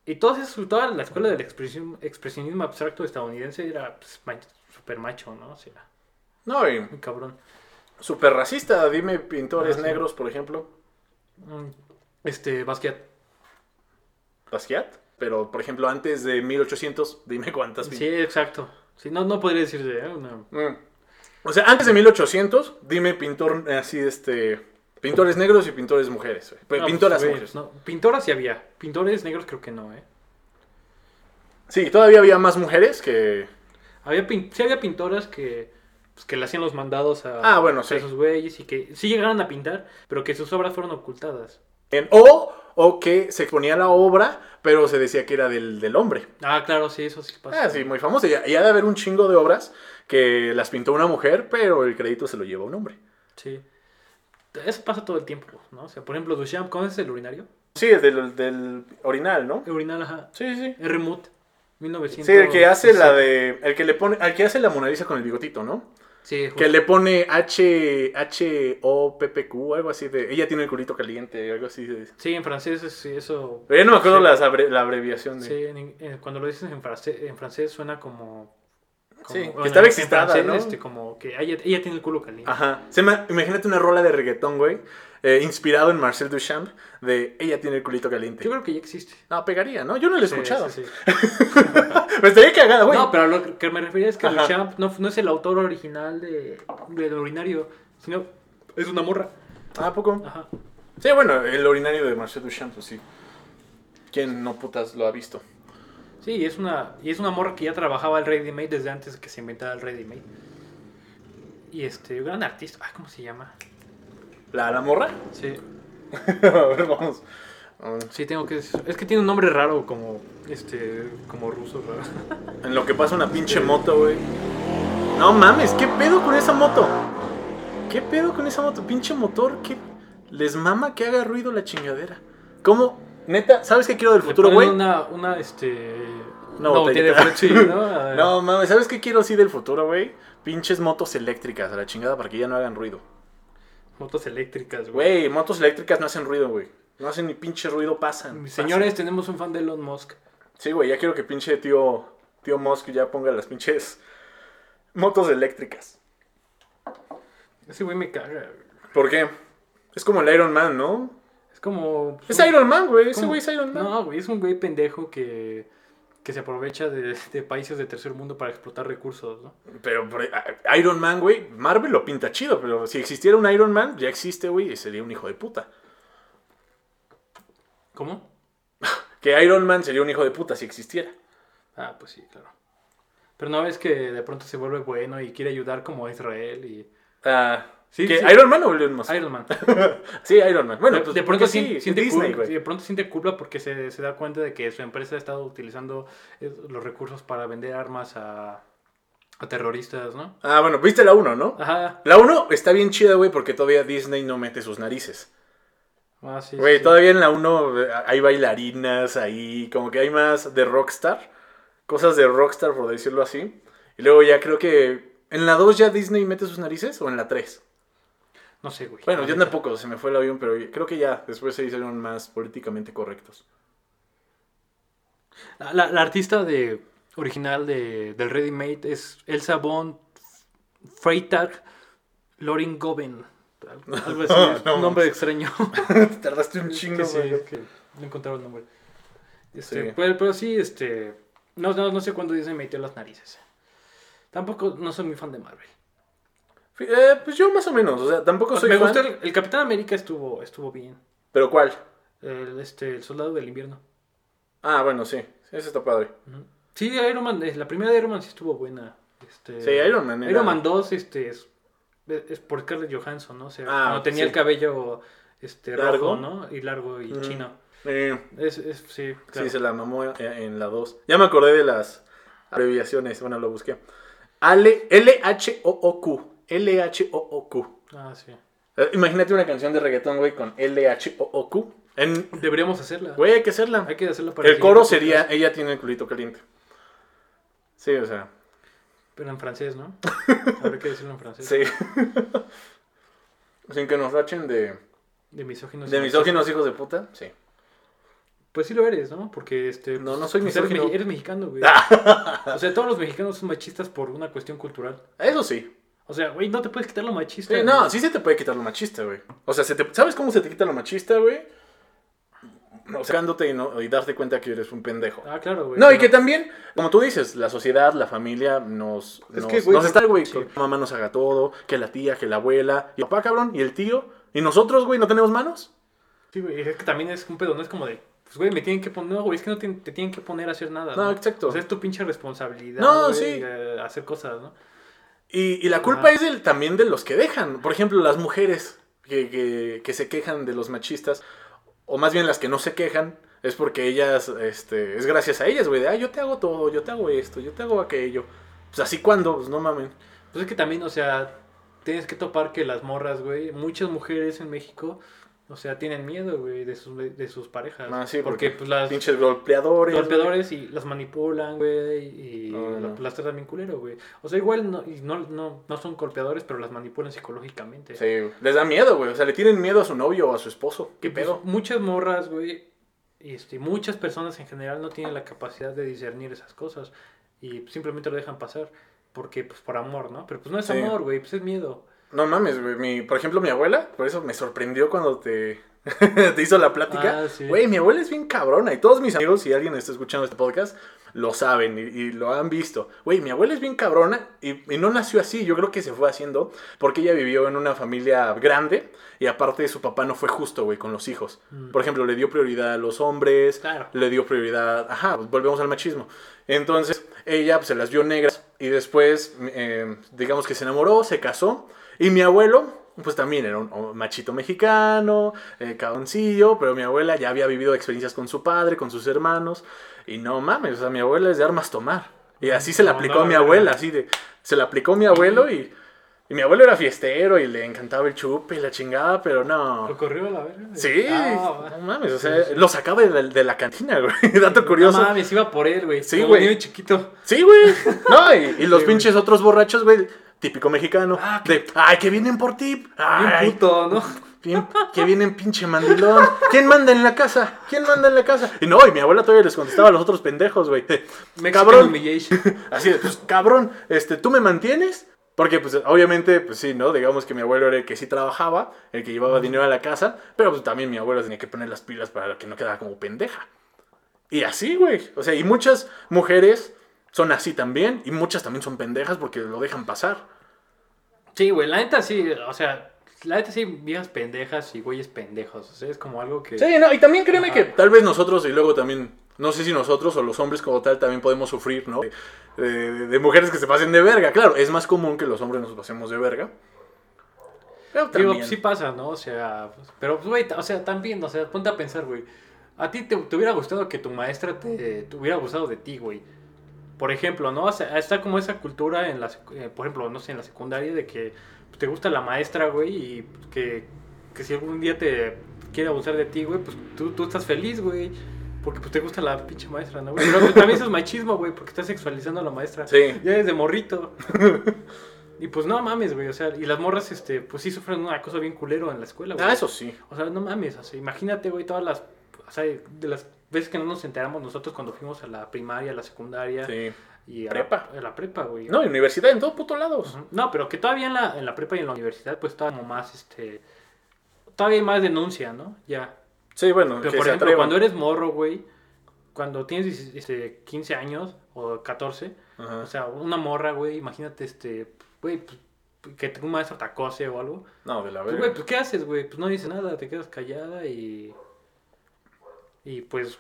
Y todo eso, toda la escuela del expresionismo abstracto estadounidense era pues, super macho, ¿no? O sea, No, y muy cabrón. Súper racista, dime pintores Ah, sí. negros, por ejemplo. Mm, Este, Basquiat. Basquiat. Pero, por ejemplo, antes de 1800, dime cuántas. Sí, exacto. Sí, no, no podría decir de ¿eh? una... Mm. O sea, antes de 1800, dime pintor así, este... Pintores negros y pintores mujeres. Pues, No, pues, Pintoras mujeres. no, pintoras sí había. Pintores negros creo que no, ¿eh? Sí, todavía había más mujeres que... Había pin- sí había pintoras que, pues, que le hacían los mandados a, Ah, bueno, a sí. esos güeyes y que sí llegaron a pintar, pero que sus obras fueron ocultadas. en- o, o que se exponía la obra, pero se decía que era del, del hombre. Ah, claro, sí, eso sí pasa. Ah, sí, muy famoso. Y ha y ha de haber un chingo de obras que las pintó una mujer, pero el crédito se lo lleva un hombre. Sí. Eso pasa todo el tiempo, ¿no? O sea, por ejemplo, Duchamp, ¿conoces el urinario? Sí, es del, del orinal, ¿no? El urinal, ajá. Sí, sí. Remut, 1900. Sí, el que hace la de. El que le pone. El que hace la Mona Lisa con el bigotito, ¿no? Sí, Que le pone H. H O P P Q, algo así de. Ella tiene el culito caliente, algo así de. Sí, en francés, sí, eso... Pero ya no me acuerdo Sí. las abre- la abreviación de. Sí, en- en- cuando lo dices en francés, en francés suena como... como- Sí, que estaba excitada, ¿no? Este, como que ella, ella tiene el culo caliente. Ajá. Se me- imagínate una rola de reggaetón, güey. eh, inspirado en Marcel Duchamp. De ella tiene el culito caliente. Yo creo que ya existe. No, pegaría, ¿no? Yo no lo he Sí, escuchado. sí, sí. me estaría cagada, güey. No, pero lo que me refería es que Ajá. Duchamp no, no es el autor original de, del urinario, sino es una morra. ¿A poco? Ajá. Sí, bueno, el urinario de Marcel Duchamp, pues sí. ¿Quién no putas lo ha visto? Sí, y es una, y es una morra que ya trabajaba el Ready Made desde antes de que se inventara el Ready Made. Y este, gran artista, ay, ¿cómo se llama? ¿La, la morra? Sí, a ver, vamos. sí, tengo que decir. Es que tiene un nombre raro, como, este, como ruso, raro. En lo que pasa una pinche moto, güey. No mames, ¿qué pedo con esa moto? ¿Qué pedo con esa moto? Pinche motor, ¿qué? Les mama que haga ruido la chingadera. ¿Cómo? Neta, ¿sabes qué quiero del futuro, güey? Una, una, este... Una Una botella de ¿no? No, mames, ¿sabes qué quiero sí del futuro, güey? Pinches motos eléctricas a la chingada para que ya no hagan ruido. Motos eléctricas, güey. Güey, motos eléctricas no hacen ruido, güey. No hacen ni pinche ruido, pasan. Señores, tenemos un fan de Elon Musk. Sí, güey, ya quiero que pinche tío, tío Musk ya ponga las pinches motos eléctricas. Ese güey me caga. güey. ¿Por qué? Es como el Iron Man, ¿no? Es como... Es Iron Man, güey. Ese güey es Iron Man. No, güey, es un güey pendejo que, que se aprovecha de, de países de tercer mundo para explotar recursos, ¿no? Pero, pero, a- Iron Man, güey, Marvel lo pinta chido, pero si existiera un Iron Man, ya existe, güey, y sería un hijo de puta. ¿Cómo? Que Iron Man sería un hijo de puta si existiera. Ah, pues sí, claro. Pero no ves que de pronto se vuelve bueno y quiere ayudar como a Israel y... Ah, Sí, ¿que sí. ¿Iron Man o Elon Musk? Iron Man. Sí, Iron Man. Bueno, de, pues de pronto sí, siente, Disney, culpa, güey. de pronto siente culpa porque se, se da cuenta de que su empresa ha estado utilizando eh, los recursos para vender armas a, a terroristas, ¿no? Ah, bueno, viste la 1, ¿no? Ajá. La 1 está bien chida, güey, porque todavía Disney no mete sus narices. Ah, sí, Güey, sí. todavía en la 1 eh, hay bailarinas ahí, como que hay más de Rockstar. Cosas de Rockstar, por decirlo así. Y luego ya creo que... ¿En la 2 ya Disney mete sus narices o en la 3? No sé, güey. Bueno, neta. tampoco, se me fue el avión, pero creo que ya después se hicieron más políticamente correctos. La, la- la artista de, original de, del Ready Made es Elsa von Freytag Loring Goben. Algo así, No, un nombre extraño. Tardaste un chingo, que sí, que no encontraba el nombre. Este, Sí. pero, pero sí, este. No, no, no sé cuándo Disney metió las narices. Tampoco no soy muy fan de Marvel. Eh, pues yo más o menos, o sea, tampoco soy Me fan. gustó el, el Capitán América estuvo, estuvo bien. ¿Pero cuál? El, este, el Soldado del Invierno. Ah, bueno, sí. Sí, Ese está padre. Ujú. Sí, Iron Man, eh, la primera de Iron Man sí estuvo buena. Este, Sí, Iron Man era- Iron Man 2 este, es, es por Scarlett Johansson, ¿no? O sea, Ah, cuando tenía sí. el cabello este, Largo. rojo, ¿no? Y largo y Ujú. chino. Eh, Es, es, sí, claro. Sí, se la mamó eh, en la 2. Ya me acordé de las abreviaciones. Bueno, lo busqué. Ale- L-H-O-O-Q. L-H-O-O-Q. Ah, sí. Eh, Imagínate una canción de reggaetón, güey, con L-H-O-O-Q. En... Deberíamos hacerla. Güey, hay que hacerla. Hay que hacerla para El siguiente coro podcast. sería Ella tiene el culito caliente. Sí, o sea. Pero en francés, ¿no? Habrá que decirlo en francés. Sí. Sin que nos rachen de, De misóginos. de misóginos hijos de puta. Sí. Pues sí lo eres, ¿no? Porque este. No, no soy pues eres, misógino. eres mexicano, güey. o sea, todos los mexicanos son machistas por una cuestión cultural. Eso sí. O sea, güey, no te puedes quitar lo machista. Sí, güey. no, sí se te puede quitar lo machista, güey. O sea, se te- ¿sabes cómo se te quita lo machista, güey? Sacándote y, no, y darte cuenta que eres un pendejo. Ah, claro, güey. No, y que también, como tú dices, la sociedad, la familia nos, Es nos, que, güey, nos está, güey, sí. que la mamá nos haga todo, que la tía, que la abuela, y el papá, cabrón, y el tío, y nosotros, güey, no tenemos manos. Sí, güey, es que también es un pedo, no es como de, pues, güey, me tienen que poner, no, güey, es que no te, te tienen que poner a hacer nada. No, exacto. O sea, es tu pinche responsabilidad, No, güey, sí. hacer cosas, ¿no? Y, y la culpa es del- también de los que dejan. Por ejemplo, las mujeres que, que- que se quejan de los machistas, o más bien las que no se quejan, es porque ellas, este, es gracias a ellas, güey, de, ah, yo te hago todo, yo te hago esto, yo te hago aquello. Pues así cuando, pues no mamen. Pues es que también, o sea, tienes que topar que las morras, güey, muchas mujeres en México, o sea, tienen miedo, güey, de sus, de sus parejas. Ah, sí, porque, porque pues las Pinches golpeadores. güey. golpeadores y las manipulan, güey, y No, no. la- las tratan bien culero, güey. O sea, igual no, y no, no, no son golpeadores, pero las manipulan psicológicamente. Sí, les da miedo, güey. O sea, le tienen miedo a su novio o a su esposo. ¿Qué pues, pedo? muchas morras, güey, y este, muchas personas en general no tienen la capacidad de discernir esas cosas y simplemente lo dejan pasar porque, pues, por amor, ¿no? Pero pues no es Sí. amor, güey, pues es miedo. No mames, güey. Mi, por ejemplo, mi abuela, por eso me sorprendió cuando te, te hizo la plática. Ah, sí. Güey, mi abuela es bien cabrona. Y todos mis amigos, si alguien está escuchando este podcast, lo saben y, y lo han visto. Güey, mi abuela es bien cabrona y, y no nació así. Yo creo que se fue haciendo porque ella vivió en una familia grande y aparte su papá no fue justo, güey, con los hijos. Mm. Por ejemplo, le dio prioridad a los hombres. Claro. le dio prioridad. Ajá, pues volvemos al machismo. Entonces, ella pues, se las vio negras y después, eh, digamos que se enamoró, se casó. Y mi abuelo, pues también era un machito mexicano, eh, pero mi abuela ya había vivido experiencias con su padre, con sus hermanos. Y no mames, o sea, mi abuela es de armas tomar. Y así se la No, aplicó no, a mi abuela, así de. Se la aplicó a mi abuelo y. Y mi abuelo era fiestero y le encantaba el chupe y la chingada, pero no. ¿Lo corrió a la verga? Sí, Ah, no mames, o Sí, sea, sí. lo sacaba de, de la cantina, güey. Dato curioso. No mames, iba por él, güey. Sí, güey. chiquito. Sí, güey. No, y, y los Sí, pinches otros borrachos, güey, típico mexicano. Ah, de, ay, que vienen por ti. Bien Ay, puto, ¿no? bien- que vienen pinche mandilón. ¿Quién manda en la casa? ¿Quién manda en la casa? Y no, y mi abuela todavía les contestaba a los otros pendejos, güey. Cabrón. Así de, pues, cabrón, este, ¿tú me mantienes? Porque, pues, obviamente, pues sí, ¿no? Digamos que mi abuelo era el que sí trabajaba, el que llevaba dinero a la casa, pero pues también mi abuelo tenía que poner las pilas para que no quedara como pendeja. Y así, güey. O sea, y muchas mujeres son así también, y muchas también son pendejas porque lo dejan pasar. Sí, güey, la neta sí, o sea, la neta sí, viejas pendejas y güeyes pendejos. O sea, es como algo que. Sí, no, y también créeme Ajá. que tal vez nosotros, y luego también, no sé si nosotros o los hombres como tal también podemos sufrir, ¿no? De, de- de mujeres que se pasen de verga. Claro, es más común que los hombres nos pasemos de verga. Pero Digo, también. sí pasa, ¿no? O sea, pues, pero, pues, güey, o sea, también, o sea, ponte a pensar, güey. A ti te, te hubiera gustado que tu maestra te, te hubiera gustado de ti, güey. Por ejemplo, ¿no? O sea, está como esa cultura en la, eh, por ejemplo, no sé, en la secundaria de que pues, te gusta la maestra, güey, y que, que si algún día te quiere abusar de ti, güey, pues tú, tú estás feliz, güey. Porque pues te gusta la pinche maestra, ¿no? güey? Pero pues, también eso es machismo, güey, porque estás sexualizando a la maestra. Sí. Ya desde morrito. y pues no mames, güey. O sea, y las morras, este, pues sí sufren una cosa bien culero en la escuela, güey. Ah, eso sí. O sea, no mames, o sea, imagínate, güey, todas las, o sea, de las veces que no nos enteramos nosotros cuando fuimos a la primaria, a la secundaria Sí. y a Prepa. La, a la prepa, güey. No, en universidad en todos putos lados. No, pero que todavía en la, en la prepa y en la universidad, pues está como más, este, todavía hay más denuncia, ¿no? Ya. Sí, bueno, Pero por ejemplo, cuando eres morro, güey, cuando tienes este, 15 años o 14, Ajá. o sea, una morra, güey, imagínate, este, güey, pues, que un maestro te acose o algo. No, de la Pues, verga. güey, pues, ¿qué haces, güey? Pues no dices nada, te quedas callada y... Y pues,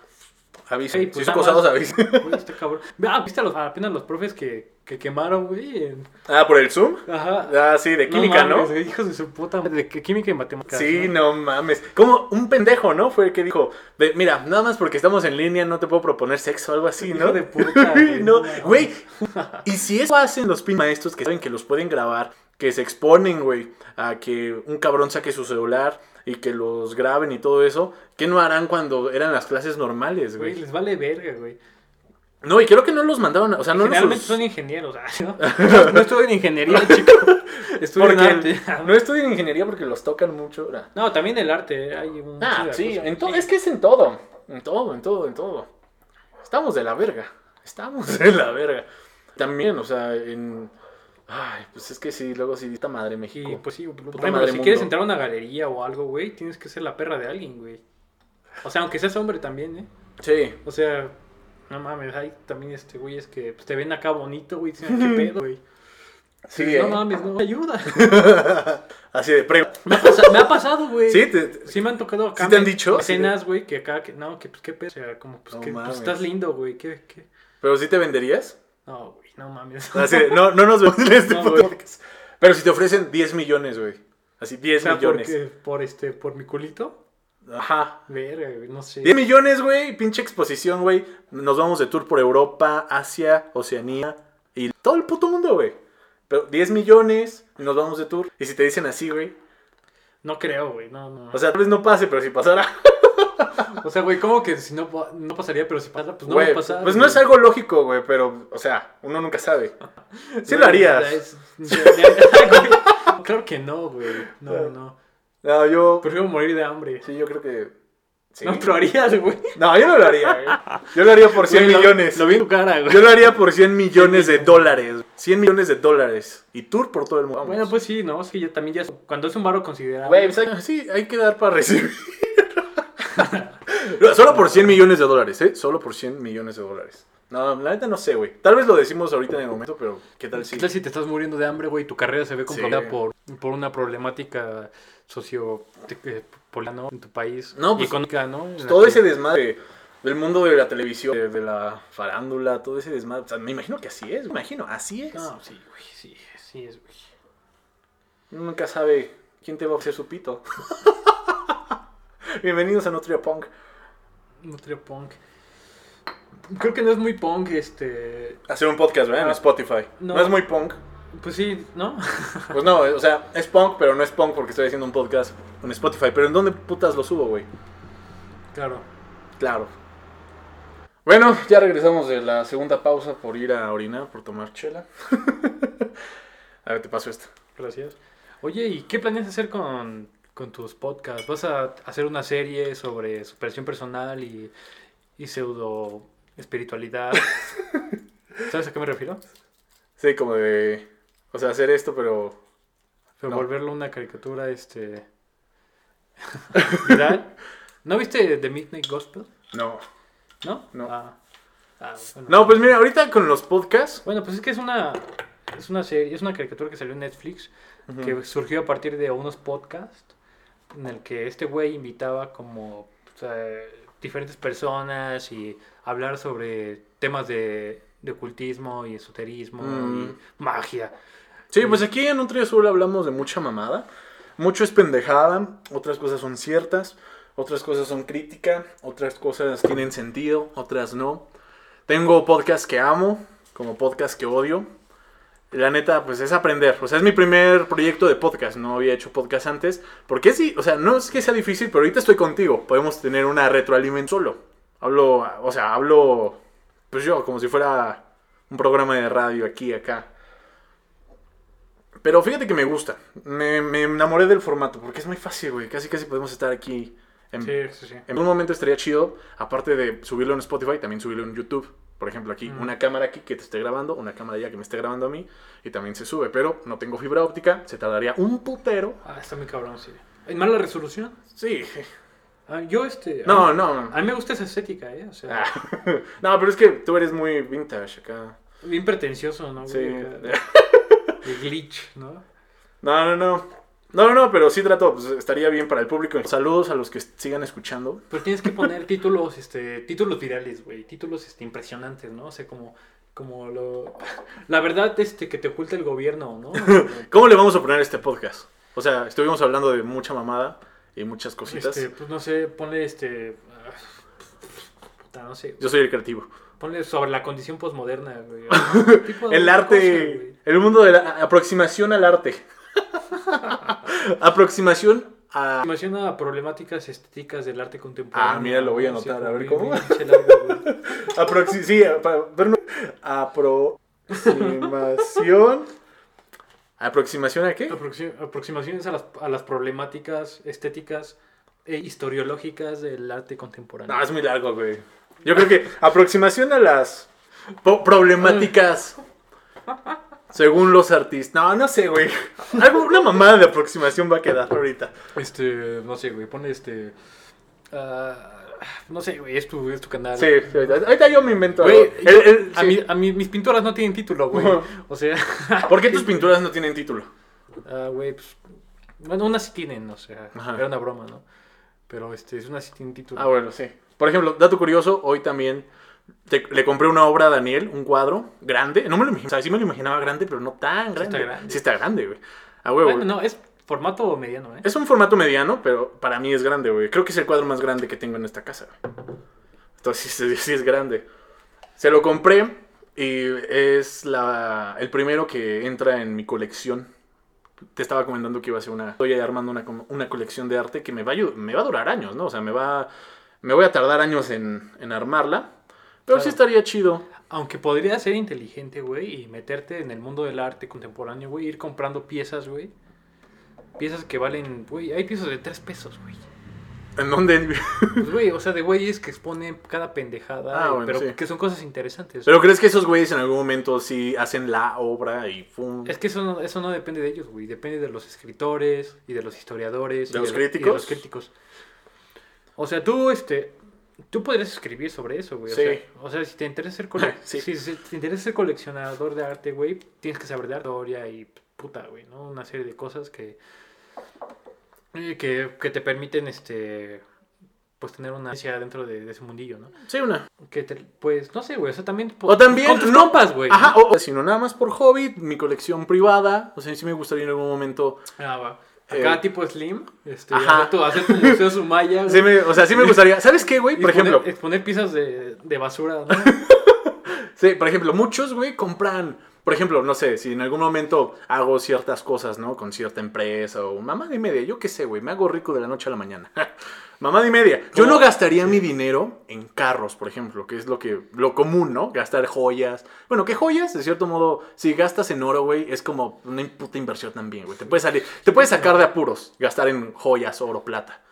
avisen. Ey, pues, si más. avisen. este cabrón... Ah, ¿viste a los, apenas los profes que, que quemaron, güey? en- ah, por el Zoom. Ajá. Ah, sí, de química, ¿no? mames, hijos de su puta madre, de química y matemáticas. Sí, no mames. Como un pendejo, ¿no? Fue el que dijo, de, mira, nada más porque estamos en línea no te puedo proponer sexo o algo así, ¿no? Hijo de puta, güey, no, güey. Y si eso hacen los pin maestros que saben que los pueden grabar, que se exponen, güey, a que un cabrón saque su celular y que los graben y todo eso, ¿qué no harán cuando eran las clases normales, Güey, güey? les vale verga, güey. No, y creo que no los mandaron, o sea, no los... Generalmente son ingenieros, ah, ¿no? No, no estudian ingeniería, chico. Estudian arte. no estudian ingeniería porque los tocan mucho. No, también el arte, eh, hay un... Ah, sí, en todo, es que es en todo, en todo, en todo, en todo. Estamos de la verga, estamos de la verga. También, o sea, en... Ay, pues es que sí, luego sí, esta madre México. Y pues sí, por Puta ejemplo, si mundo. quieres entrar a una galería o algo, güey, tienes que ser la perra de alguien, güey. O sea, aunque seas hombre también, ¿eh? Sí, O sea, no mames, hay también este güey es que pues, te ven acá bonito, güey, dicen, ¿qué pedo, güey? sí, no ¿eh? mames, no me ayuda. Así de pre... Me ha, pasa- me ha pasado, güey. Sí, te- te- Sí me han tocado acá. ¿Sí te han dicho? Escenas, güey, que acá, que no, que pues qué pedo. O sea, como, pues, No que, pues, estás lindo, güey, ¿qué, qué? pero sí te venderías. No, güey, no mames. Así de, no, no nos vemos en este No, güey. podcast. Pero si te ofrecen 10 millones, güey. Así, 10 o sea, millones. porque, por este, por mi culito. Ajá. Verga, no sé. 10 millones, güey, pinche exposición, güey. Nos vamos de tour por Europa, Asia, Oceanía y todo el puto mundo, güey. Pero 10 millones, y nos vamos de tour. Y si te dicen así, güey. No creo, güey, no, no. O sea, tal vez no pase, pero si pasara, O sea, güey, ¿cómo que si no, no pasaría, pero si pasa, pues no güey, va a pasar? pues no es algo lógico, güey, pero, o sea, uno nunca sabe. Sí Güey, lo harías. es- Claro que no, güey. No, no. No, yo. Prefiero morir de hambre. Sí, yo creo que. Sí. No, pero harías, güey. No, yo no lo haría, güey. Yo lo haría por 100 Güey, lo- millones. Lo vi en tu cara, güey. Yo lo haría por 100 millones de dólares. 100 millones de dólares. Y tour por todo el mundo. Bueno, pues sí, ¿no? Es que ya también ya... Cuando es un varo considerable... Güey, pues hay- sí, hay que dar para recibir. Solo por 100 millones de dólares, ¿eh? Solo por 100 millones de dólares. No, la neta no sé, güey. Tal vez lo decimos ahorita en el momento, pero ¿qué tal si? ¿Qué tal si te estás muriendo de hambre, güey? y Tu carrera se ve comprometida Sí. por, por una problemática socio... eh, ¿no? En tu país. No, pues, Todo que- ese desmadre del mundo de la televisión, de, de la farándula, todo ese desmadre. O sea, me imagino que así es, me imagino, así es. No, sí, güey, sí, sí es, güey. Nunca sabe quién te va a hacer su pito. Bienvenidos a Nutria Punk. Nutria Punk. Creo que no es muy punk, este... Hacer un podcast, ¿verdad? En Ah, Spotify. No. no. es muy punk. Pues sí, ¿no? Pues no, o sea, es punk, pero no es punk porque estoy haciendo un podcast en Spotify. Pero ¿en dónde putas lo subo, güey? Claro. Claro. Bueno, ya regresamos de la segunda pausa por ir a orinar, por tomar chela. a ver, te paso esto. Gracias. Oye, ¿y qué planeas hacer con, con tus podcasts? ¿Vas a hacer una serie sobre superación personal y, y pseudo espiritualidad? ¿Sabes a qué me refiero? Sí, como de. O sea, hacer esto, pero. Pero No. volverlo una caricatura, este... viral. ¿No viste The Midnight Gospel? No. ¿No? No. Ah. Ah, bueno. No, pues mira, ahorita con los podcasts. Bueno, pues es que es una, es una serie, es una caricatura que salió en Netflix, que surgió a partir de unos podcasts en el que este güey invitaba como o sea, diferentes personas y hablar sobre temas de, de ocultismo y esoterismo Mm. y magia. Sí, pues aquí en un trío azul hablamos de mucha mamada. Mucho es pendejada, otras cosas son ciertas, otras cosas son crítica, otras cosas tienen sentido, otras no. Tengo podcasts que amo, como podcasts que odio. La neta, pues es aprender. O sea, es mi primer proyecto de podcast. No había hecho podcast antes. Porque sí, o sea, no es que sea difícil, pero ahorita estoy contigo. Podemos tener una retroalimentación solo. Hablo, o sea, hablo, pues yo, como si fuera un programa de radio aquí, acá. Pero fíjate que me gusta. Me, me enamoré del formato porque es muy fácil, güey. Casi, casi podemos estar aquí. En, Sí, sí, sí. en un momento estaría chido, aparte de subirlo en Spotify, también subirlo en YouTube. Por ejemplo, aquí, Mm. una cámara aquí que te esté grabando, una cámara allá que me esté grabando a mí, y también se sube. Pero no tengo fibra óptica, se tardaría un putero. Ah, está muy cabrón, sí. ¿Hay mala resolución? Sí. Ah, yo, este... No, a mí- no. A mí me gusta esa estética, ¿eh? O sea, Ah. no, pero es que tú eres muy vintage acá. bien pretencioso, ¿no? güey? Sí. De glitch, ¿no? No, no, no. No, no, pero sí trato, pues, estaría bien para el público. Saludos a los que sigan escuchando. Pero tienes que poner títulos, este, títulos virales, güey, títulos, este, impresionantes, ¿no? O sea, como, como lo, la verdad, este, que te oculta el gobierno, ¿no? ¿Cómo le vamos a poner a este podcast? O sea, estuvimos hablando de mucha mamada y muchas cositas. Este, pues no sé, ponle, este, puta, no sé, Yo soy el creativo. ponle sobre la condición posmoderna, güey. El arte, el mundo de la aproximación al arte. aproximación a... Imagina problemáticas estéticas del arte contemporáneo. Ah, mira, lo voy a anotar, a ver cómo. aproxi- sí, aproximación... ¿Aproximación a qué? Aproxi- aproximaciones a las, a las problemáticas estéticas e historiológicas del arte contemporáneo. No, es muy largo, güey. Yo creo que aproximación a las problemáticas según los artistas. No, no sé, güey. Algo, una mamada de aproximación va a quedar ahorita. Este, no sé, güey, ponle este. ah, no sé, güey, es tu, es tu canal. Sí, sí, ahorita yo me invento Güey, algo. yo- El- el- a sí. mí, a mí- mis pinturas no tienen título, güey. O sea, ¿Por qué tus pinturas no tienen título? ah, güey, pues. Bueno, unas sí tienen, o sea, Ajá. era una broma, ¿no? Pero este, es una sí tienen título. Ah, bueno, sí. Por ejemplo, dato curioso, hoy también te- le compré una obra a Daniel, un cuadro grande. No me lo imaginaba, o sea, sí me lo imaginaba grande, pero no tan está grande. Sí está grande, güey. A huevo. Bueno, no, es formato mediano, ¿eh? Es un formato mediano, pero para mí es grande, güey. Creo que es el cuadro más grande que tengo en esta casa. Entonces sí, sí es grande. Se lo compré y es la, el primero que entra en mi colección. Te estaba comentando que iba a ser una... Estoy armando una, una colección de arte que me va, a, ayu- me va a durar años, ¿no? O sea, me va... Me voy a tardar años en, en armarla. Pero sí estaría chido. Aunque podría ser inteligente, güey, y meterte en el mundo del arte contemporáneo, güey, ir comprando piezas, güey. Piezas que valen, güey, hay piezas de tres pesos, güey. ¿En dónde? Pues, güey, o sea, de güeyes que exponen cada pendejada, Ah, bueno, pero sí. que son cosas interesantes. ¿Pero crees que esos güeyes en algún momento sí hacen la obra y ¡pum! Es que eso no, eso no depende de ellos, güey. Depende de los escritores y de los historiadores. ¿De y los y críticos? los críticos. O sea, tú, este... Tú podrías escribir sobre eso, güey. O, Sí. sea, o sea, si te interesa ser, cole- Sí. si, si te interesa ser coleccionador de arte, güey, tienes que saber de historia y puta, güey, ¿no? Una serie de cosas que, eh, que, que te permiten, este, pues tener una ciencia dentro de, de ese mundillo, ¿no? Sí, una. Que te, pues, no sé, güey, o sea, también... O también, Con tus no- compas, güey. Ajá, ¿no? o, o sino nada más por hobby, mi colección privada. O sea, sí me gustaría en algún momento. Ah, va. Acá Eh, tipo Slim, este, ajá. tu, hacer tu museo Sumaya, sí me- o sea, sí me gustaría. ¿Sabes qué, güey? Por exponer- ejemplo, Exponer piezas de, de basura, ¿no? sí, por ejemplo, muchos, güey, compran por ejemplo, no sé, si en algún momento hago ciertas cosas, ¿no? Con cierta empresa o mamá de media, yo qué sé, güey, me hago rico de la noche a la mañana. mamá de media. Yo ¿Cómo? no gastaría mi dinero en carros, por ejemplo, que es lo que lo común, ¿no? Gastar joyas. Bueno, que joyas, de cierto modo, si gastas en oro, güey, es como una puta inversión también, güey. Te puede salir, te puede sacar de apuros gastar en joyas, oro, plata.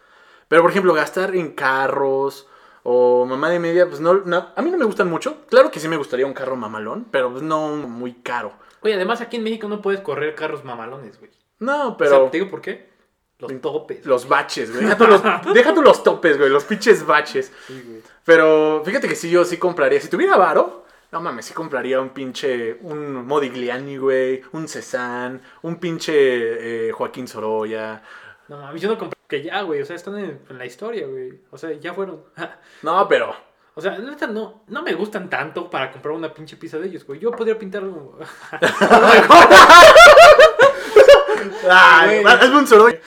Pero, por ejemplo, gastar en carros o mamá de media, pues no, no- a mí no me gustan mucho. Claro que sí me gustaría un carro mamalón, pero pues no muy caro. Oye, además aquí en México no puedes correr carros mamalones, güey. No, Pero, ¿te digo por qué? Los topes. los baches, güey. Deja tú los, deja tú los topes, güey, los pinches baches. Sí, güey. Pero fíjate que sí, yo sí compraría. Si tuviera varo, no mames, sí compraría un pinche. Un Modigliani, güey. Un Cezanne. Un pinche eh, Joaquín Sorolla. No mames, yo no compré. Que ya, güey. O sea, están en, en la historia, güey. O sea, ya fueron. No, pero. O sea, neta no, no me gustan tanto para comprar una pinche pizza de ellos, güey. Yo podría pintar algo. Hazme un Sorolla.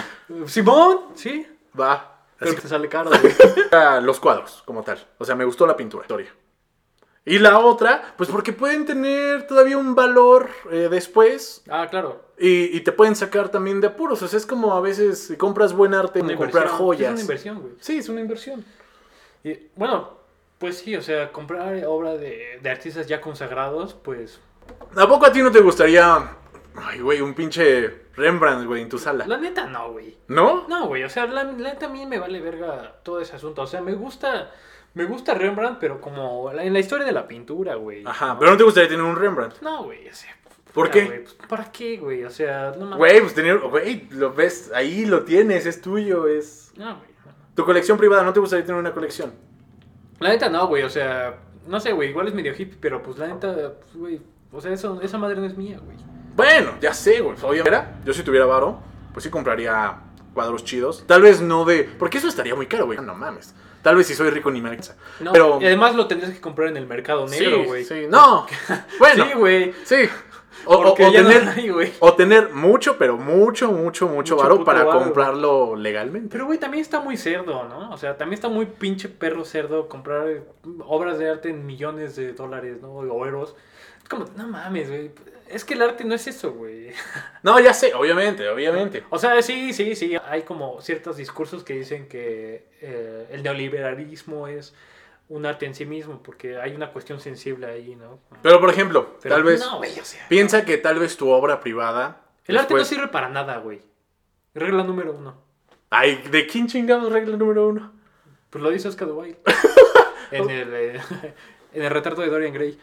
Simón, sí. Va. Pero te sale caro, güey. Ah, los cuadros, como tal. O sea, me gustó la pintura. historia. Y la otra, pues porque pueden tener todavía un valor eh, después Ah, claro. y, y te pueden sacar también de apuros. O sea, es como a veces si compras buen arte, como comprar joyas. Es una inversión, güey. Sí, es una inversión. Y, bueno, pues sí, o sea, comprar obra de, de artistas ya consagrados, pues. ¿A poco a ti no te gustaría, ay, güey, un pinche Rembrandt, güey, en tu sala? La neta, no, güey. ¿No? No, güey, o sea, la, la neta a mí me vale verga todo ese asunto. O sea, me gusta. Me gusta Rembrandt, pero como en la historia de la pintura, güey. Ajá, ¿no? pero no te gustaría tener un Rembrandt. No, güey, o sea. ¿Por qué? pues, ¿Para qué, güey? O sea, no mames. Güey, pues tener, güey, lo ves, ahí lo tienes, es tuyo, es... No, güey. Tu colección privada, ¿no te gustaría tener una colección? La neta no, güey, o sea, no sé, güey, igual es medio hippie, pero pues la neta, pues, güey, o sea, eso, esa madre no es mía, güey. Bueno, ya sé, güey. Obviamente, yo si tuviera varo, pues sí compraría cuadros chidos. Tal vez no de... Porque eso estaría muy caro, güey. No mames. Tal vez si soy rico ni me. No, Pero... y además lo tendrías que comprar en el mercado negro, güey. Sí, sí. No. Bueno, Sí, güey. sí. O, o- o no tener, hay, o tener mucho, pero mucho, mucho, mucho varo para varo, comprarlo legalmente. Pero, güey, también está muy cerdo, ¿no? O sea, también está muy pinche perro cerdo comprar obras de arte en millones de dólares, ¿no? O euros. Es como, no mames, güey. Es que el arte no es eso, güey. No, ya sé, obviamente, obviamente. O sea, sí, sí, sí. Hay como ciertos discursos que dicen que eh, el neoliberalismo es un arte en sí mismo, porque hay una cuestión sensible ahí, ¿no? Pero, por ejemplo, Pero tal vez... No, güey, o sea. Piensa que tal vez tu obra privada... El arte no sirve para nada, güey. Regla número uno. Ay, ¿de quién chingados regla número uno? Pues lo dice Oscar Wilde. en, el, eh, en el retrato de Dorian Gray.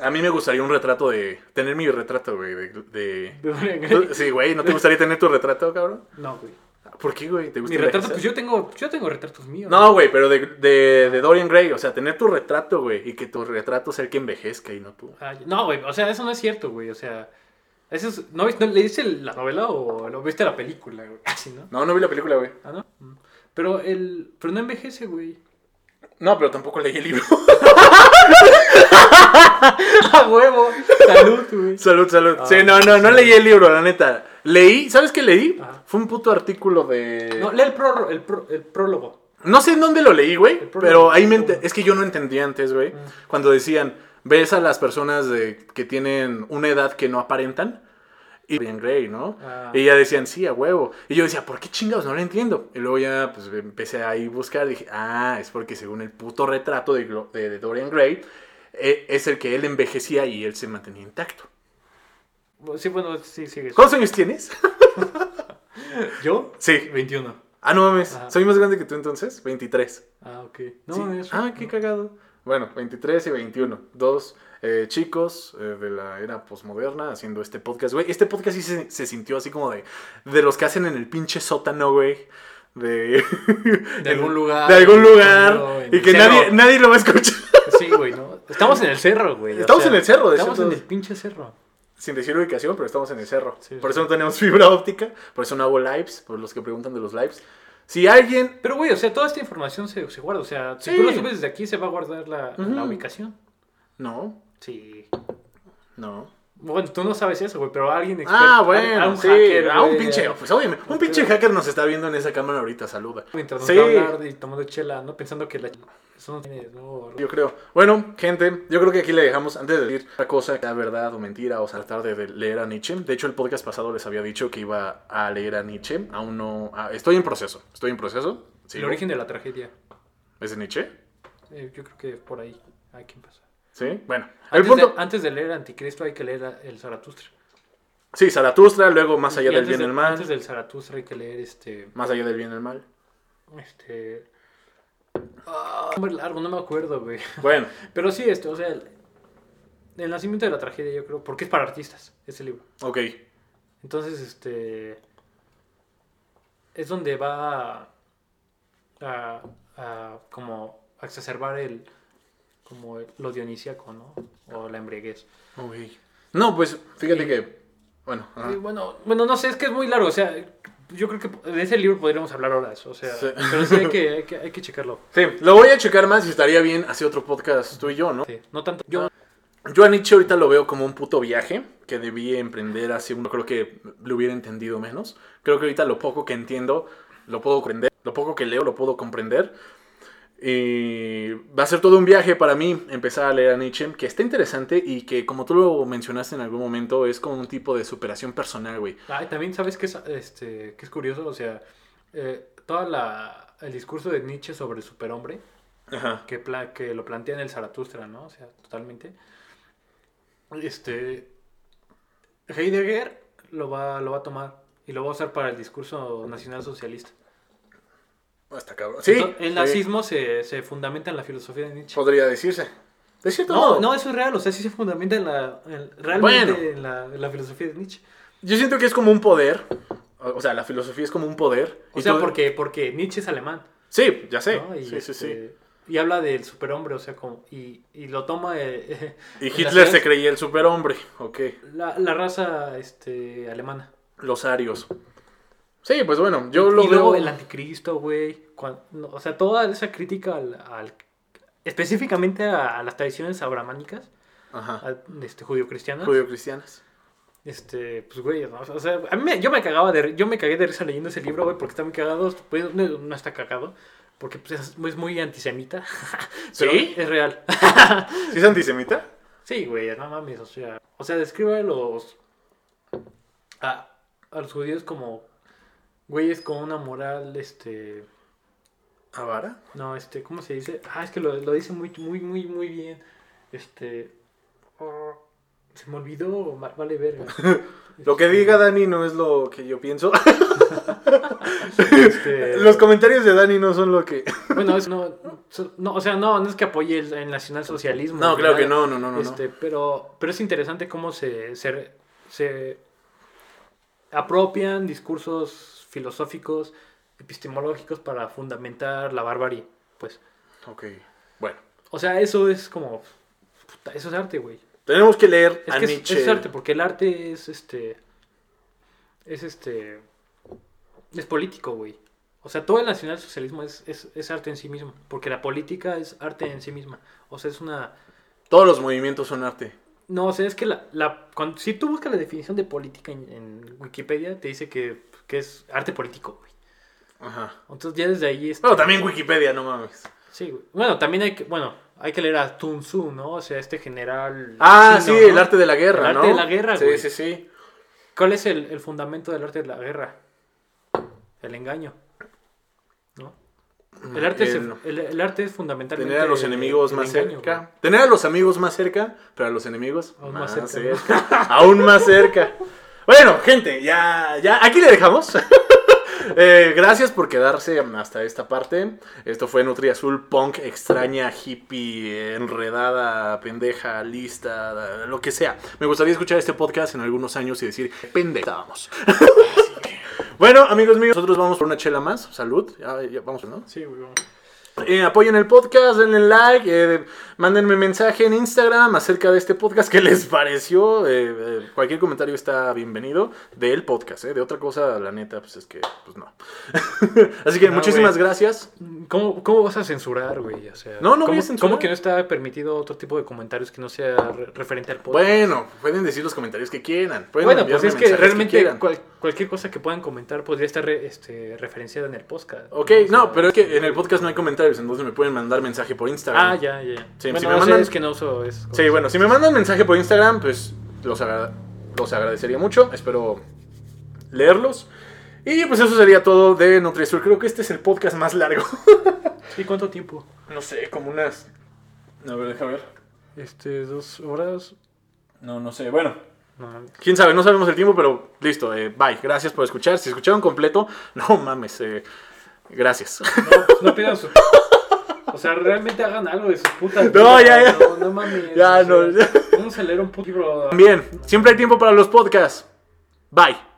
A mí me gustaría un retrato de... Tener mi retrato, güey, de... de- ¿De? Sí, güey, ¿no te gustaría tener tu retrato, cabrón? No, güey. ¿Por qué, güey? ¿Te gusta Mi retrato, pues yo tengo, yo tengo retratos míos. No, güey, pero de, de, de Dorian Gray, o sea, tener tu retrato, güey, y que tu retrato sea el que envejezca y no tú. Ah, no, güey, o sea, eso no es cierto, güey. O sea, eso es, ¿no, viste- no leíste la novela o lo viste la película, güey? Así, ¿no? No, no vi la película, güey. Ah, ¿no? Mm. Pero el, pero no envejece, güey. No, pero tampoco leí el libro. ¡A huevo! Salud, güey. salud, salud. Ah, sí, no, no, no sí. leí el libro, la neta. Leí, ¿sabes qué leí? Ajá. Fue un puto artículo de... No, lee el, pró- el, pró- el prólogo. No sé en dónde lo leí, güey, pero ahí me. Es que yo no entendía antes, güey. Mm. Cuando decían, ves a las personas de, que tienen una edad que no aparentan. Y Dorian Gray, ¿no? Ah. Y ya decían, sí, a huevo. Y yo decía, ¿por qué chingados? No lo entiendo. Y luego ya, pues, empecé a ahí buscar. Dije, ah, es porque según el puto retrato de, Glo- de- de Dorian Gray, eh, es el que él envejecía y él se mantenía intacto. Sí, bueno, sí, sigue. ¿Cuántos años tienes? ¿Yo? Sí. 21. Ah, no mames. Ajá. ¿Soy más grande que tú entonces? 23. Ah, ok. No, Sí. Ah, qué cagado. Bueno, 23 y 21. Dos eh, chicos eh, de la era posmoderna haciendo este podcast, güey. Este podcast sí se, se sintió así como de, de los que hacen en el pinche sótano, güey. De, De algún lugar. De algún lugar. Y que cerro. nadie, nadie lo va a escuchar. Sí, güey, ¿no? Estamos en el cerro, güey. o Estamos en el cerro, de Estamos en el pinche cerro. Sin decir ubicación, pero estamos en el cerro. Sí, por sí. eso no tenemos fibra óptica. Por eso no hago lives. Por los que preguntan de los lives. Si alguien. Pero, güey, o sea, toda esta información se, se guarda. O sea, si Sí. tú lo subes desde aquí, se va a guardar la, la ubicación. No, Sí. no. Bueno, tú no sabes eso, güey, pero alguien experto. Ah, bueno, a un sí. hacker, a un pinche, pues óyeme, un pinche hacker nos está viendo en esa cámara ahorita, saluda. Mientras nos Sí. hablar y tomando chela, ¿no? Pensando que la... Eso no tiene... No, Yo creo. Bueno, gente, yo creo que aquí le dejamos, antes de decir otra cosa, que sea verdad o mentira, o tratar de, leer a Nietzsche. De hecho, el podcast pasado les había dicho que iba a leer a Nietzsche. Aún no. ah, estoy en proceso. Estoy en proceso. el Sigo. origen de la tragedia. ¿Es de Nietzsche? Eh, yo creo que por ahí hay que empezar. Sí. Bueno, el Antes, punto. de, antes de leer Anticristo hay que leer a- el Zaratustra. Sí, Zaratustra, luego más allá del bien y el mal. Antes del Zaratustra hay que leer este... Más allá del bien y el mal. Este... Ah, largo, no me acuerdo, güey. Bueno, Pero sí, este, o sea, el, el nacimiento de la tragedia, yo creo, porque es para artistas, ese libro. ok. Entonces, este. Es donde va a, a como a exacerbar el. Como lo dionisíaco, ¿no? O la embriaguez. Ok. No, pues fíjate Sí. que. Bueno, bueno, bueno, no sé, es que es muy largo, o sea, yo creo que de ese libro podríamos hablar horas, o sea, Sí. pero sí hay que, hay que, hay que checarlo. Sí, lo voy a checar más y estaría bien hacer otro podcast tú y yo, ¿no? Sí, no tanto. Yo, Yo a Nietzsche ahorita lo veo como un puto viaje que debí emprender hace uno, creo que lo hubiera entendido menos. Creo que ahorita lo poco que entiendo lo puedo comprender, lo poco que leo lo puedo comprender. Y va a ser todo un viaje para mí empezar a leer a Nietzsche, que está interesante y que como tú lo mencionaste en algún momento es como un tipo de superación personal, güey. Ay, también sabes que es, este, que es curioso, o sea, eh, toda la, el discurso de Nietzsche sobre el superhombre, Ajá. que, pla- que lo plantea en el Zaratustra, ¿no? O sea, totalmente. Este. Heidegger lo va, lo va a tomar y lo va a usar para el discurso nacional socialista. Hasta cabrón. Sí, Entonces, el sí, nazismo se, se fundamenta en la filosofía de Nietzsche. podría decirse. ¿Es cierto? No, no, eso es real, o sea, sí se fundamenta en la, en- realmente Bueno. en, la, en la filosofía de Nietzsche. Yo siento que es como un poder. O sea, la filosofía es como un poder. O sea, todo- porque, porque Nietzsche es alemán. Sí, ya sé. ¿no? Y, sí, sí, sí. este, y habla del superhombre, o sea, como, y, y lo toma eh, Y Hitler se creía el superhombre. Ok. la, la raza este, alemana. Los arios. Sí, pues bueno, yo lo y veo. luego el anticristo, güey. no, O sea, toda esa crítica al, al- específicamente a, a las tradiciones abramánicas, Ajá. a- este, judío-cristianas. Judío-cristianas. Este, pues güey, ¿no? o sea, a mí me- yo me cagaba de yo me cagué de risa leyendo ese libro, güey, porque está muy cagado, pues, no, no está cagado, porque pues, es, es muy antisemita. Pero ¿Sí? Es real. ¿Sí es antisemita? Sí, güey, no mames, o sea, o sea, describe a los a, a los judíos como güeyes con una moral este ¿Avara? no, este, ¿cómo se dice? Ah, es que lo, lo dice muy muy muy muy bien. Este oh, se me olvidó, vale verga. Lo que diga Dani no es lo que yo pienso. Este, Los comentarios de Dani no son lo que. Bueno, es, no, no, o sea, no, no es que apoye el, el nacionalsocialismo. No, claro que no, no, no, no. Este, pero, pero es interesante cómo se, se, se apropian discursos filosóficos, epistemológicos para fundamentar la barbarie, pues. Ok. Bueno. O sea, eso es como... puta, eso es arte, güey. Tenemos que leer Es a que es, Nietzsche. es arte, porque el arte es este... Es este... Es político, güey. O sea, todo el nacionalsocialismo es, es, es arte en sí mismo. Porque la política es arte en sí misma. O sea, es una... Todos los movimientos son arte. No, o sea, es que la, la, cuando- si tú buscas la definición de política en, en Wikipedia, te dice que, que es arte político, güey. Ajá. Entonces ya desde ahí... este- Bueno, también Wikipedia, no mames. Sí, güey. Bueno, también hay que, bueno, hay que leer a Sun Tzu, ¿no? O sea, este general... Ah, chino, sí, ¿no? el arte de la guerra, El ¿no? arte de la guerra, sí, güey. Sí, sí, ¿Cuál es el, el fundamento del arte de la guerra? El engaño. El arte, El- el, el arte es fundamentalmente... Tener a los enemigos el más engaño, cerca. güey. Tener a los amigos más cerca, pero a los enemigos Aún más, más cerca, cerca. Aún más cerca. Bueno, gente, ya, ya, aquí le dejamos. Eh, gracias por quedarse hasta esta parte. Esto fue Nutri Azul, punk, extraña, hippie, enredada, pendeja, lista, lo que sea. Me gustaría escuchar este podcast en algunos años y decir, pendejábamos. bueno, amigos míos, nosotros vamos por una chela más. Salud. Ya, ya vamos, ¿no? Sí, güey. vamos. Eh, apoyen el podcast, denle like, eh, mándenme mensaje en Instagram acerca de este podcast, qué les pareció. Eh, eh, cualquier comentario está bienvenido del podcast, eh, de otra cosa, la neta, pues es que, pues no. Así que No, muchísimas güey. gracias. ¿Cómo, ¿Cómo vas a censurar, güey? O sea, No, no voy ¿cómo, a censurar. ¿Cómo que no está permitido otro tipo de comentarios que no sea re- referente al podcast? Bueno, pueden decir los comentarios que quieran. Pueden Bueno, pues es que realmente quieran. cual- cualquier cosa que puedan comentar podría estar re- este, referenciada en el podcast. Ok, O sea, no, pero es que en el podcast no hay comentarios, entonces me pueden mandar mensaje por Instagram. Ah, ya, ya. Sí, bueno, si me sé, mandan- es que no uso eso. Sí, bueno, si me mandan mensaje por Instagram, pues los, agra- los agradecería mucho. Espero leerlos. Y pues eso sería todo de NutriSur. Creo que este es el podcast más largo. ¿Y cuánto tiempo? no sé, como unas... A ver, deja ver. Este, dos horas. No, no sé. Bueno, quién sabe, no sabemos el tiempo, pero listo. eh, bye. Gracias por escuchar. Si escucharon completo, no mames. eh, gracias. No, pues no pidan su. O sea, realmente hagan algo de sus putas. No, vidas, ya, ya. No, no mames. Ya, o sea, no. Vamos a leer un puto libro. También, siempre hay tiempo para los podcasts. Bye.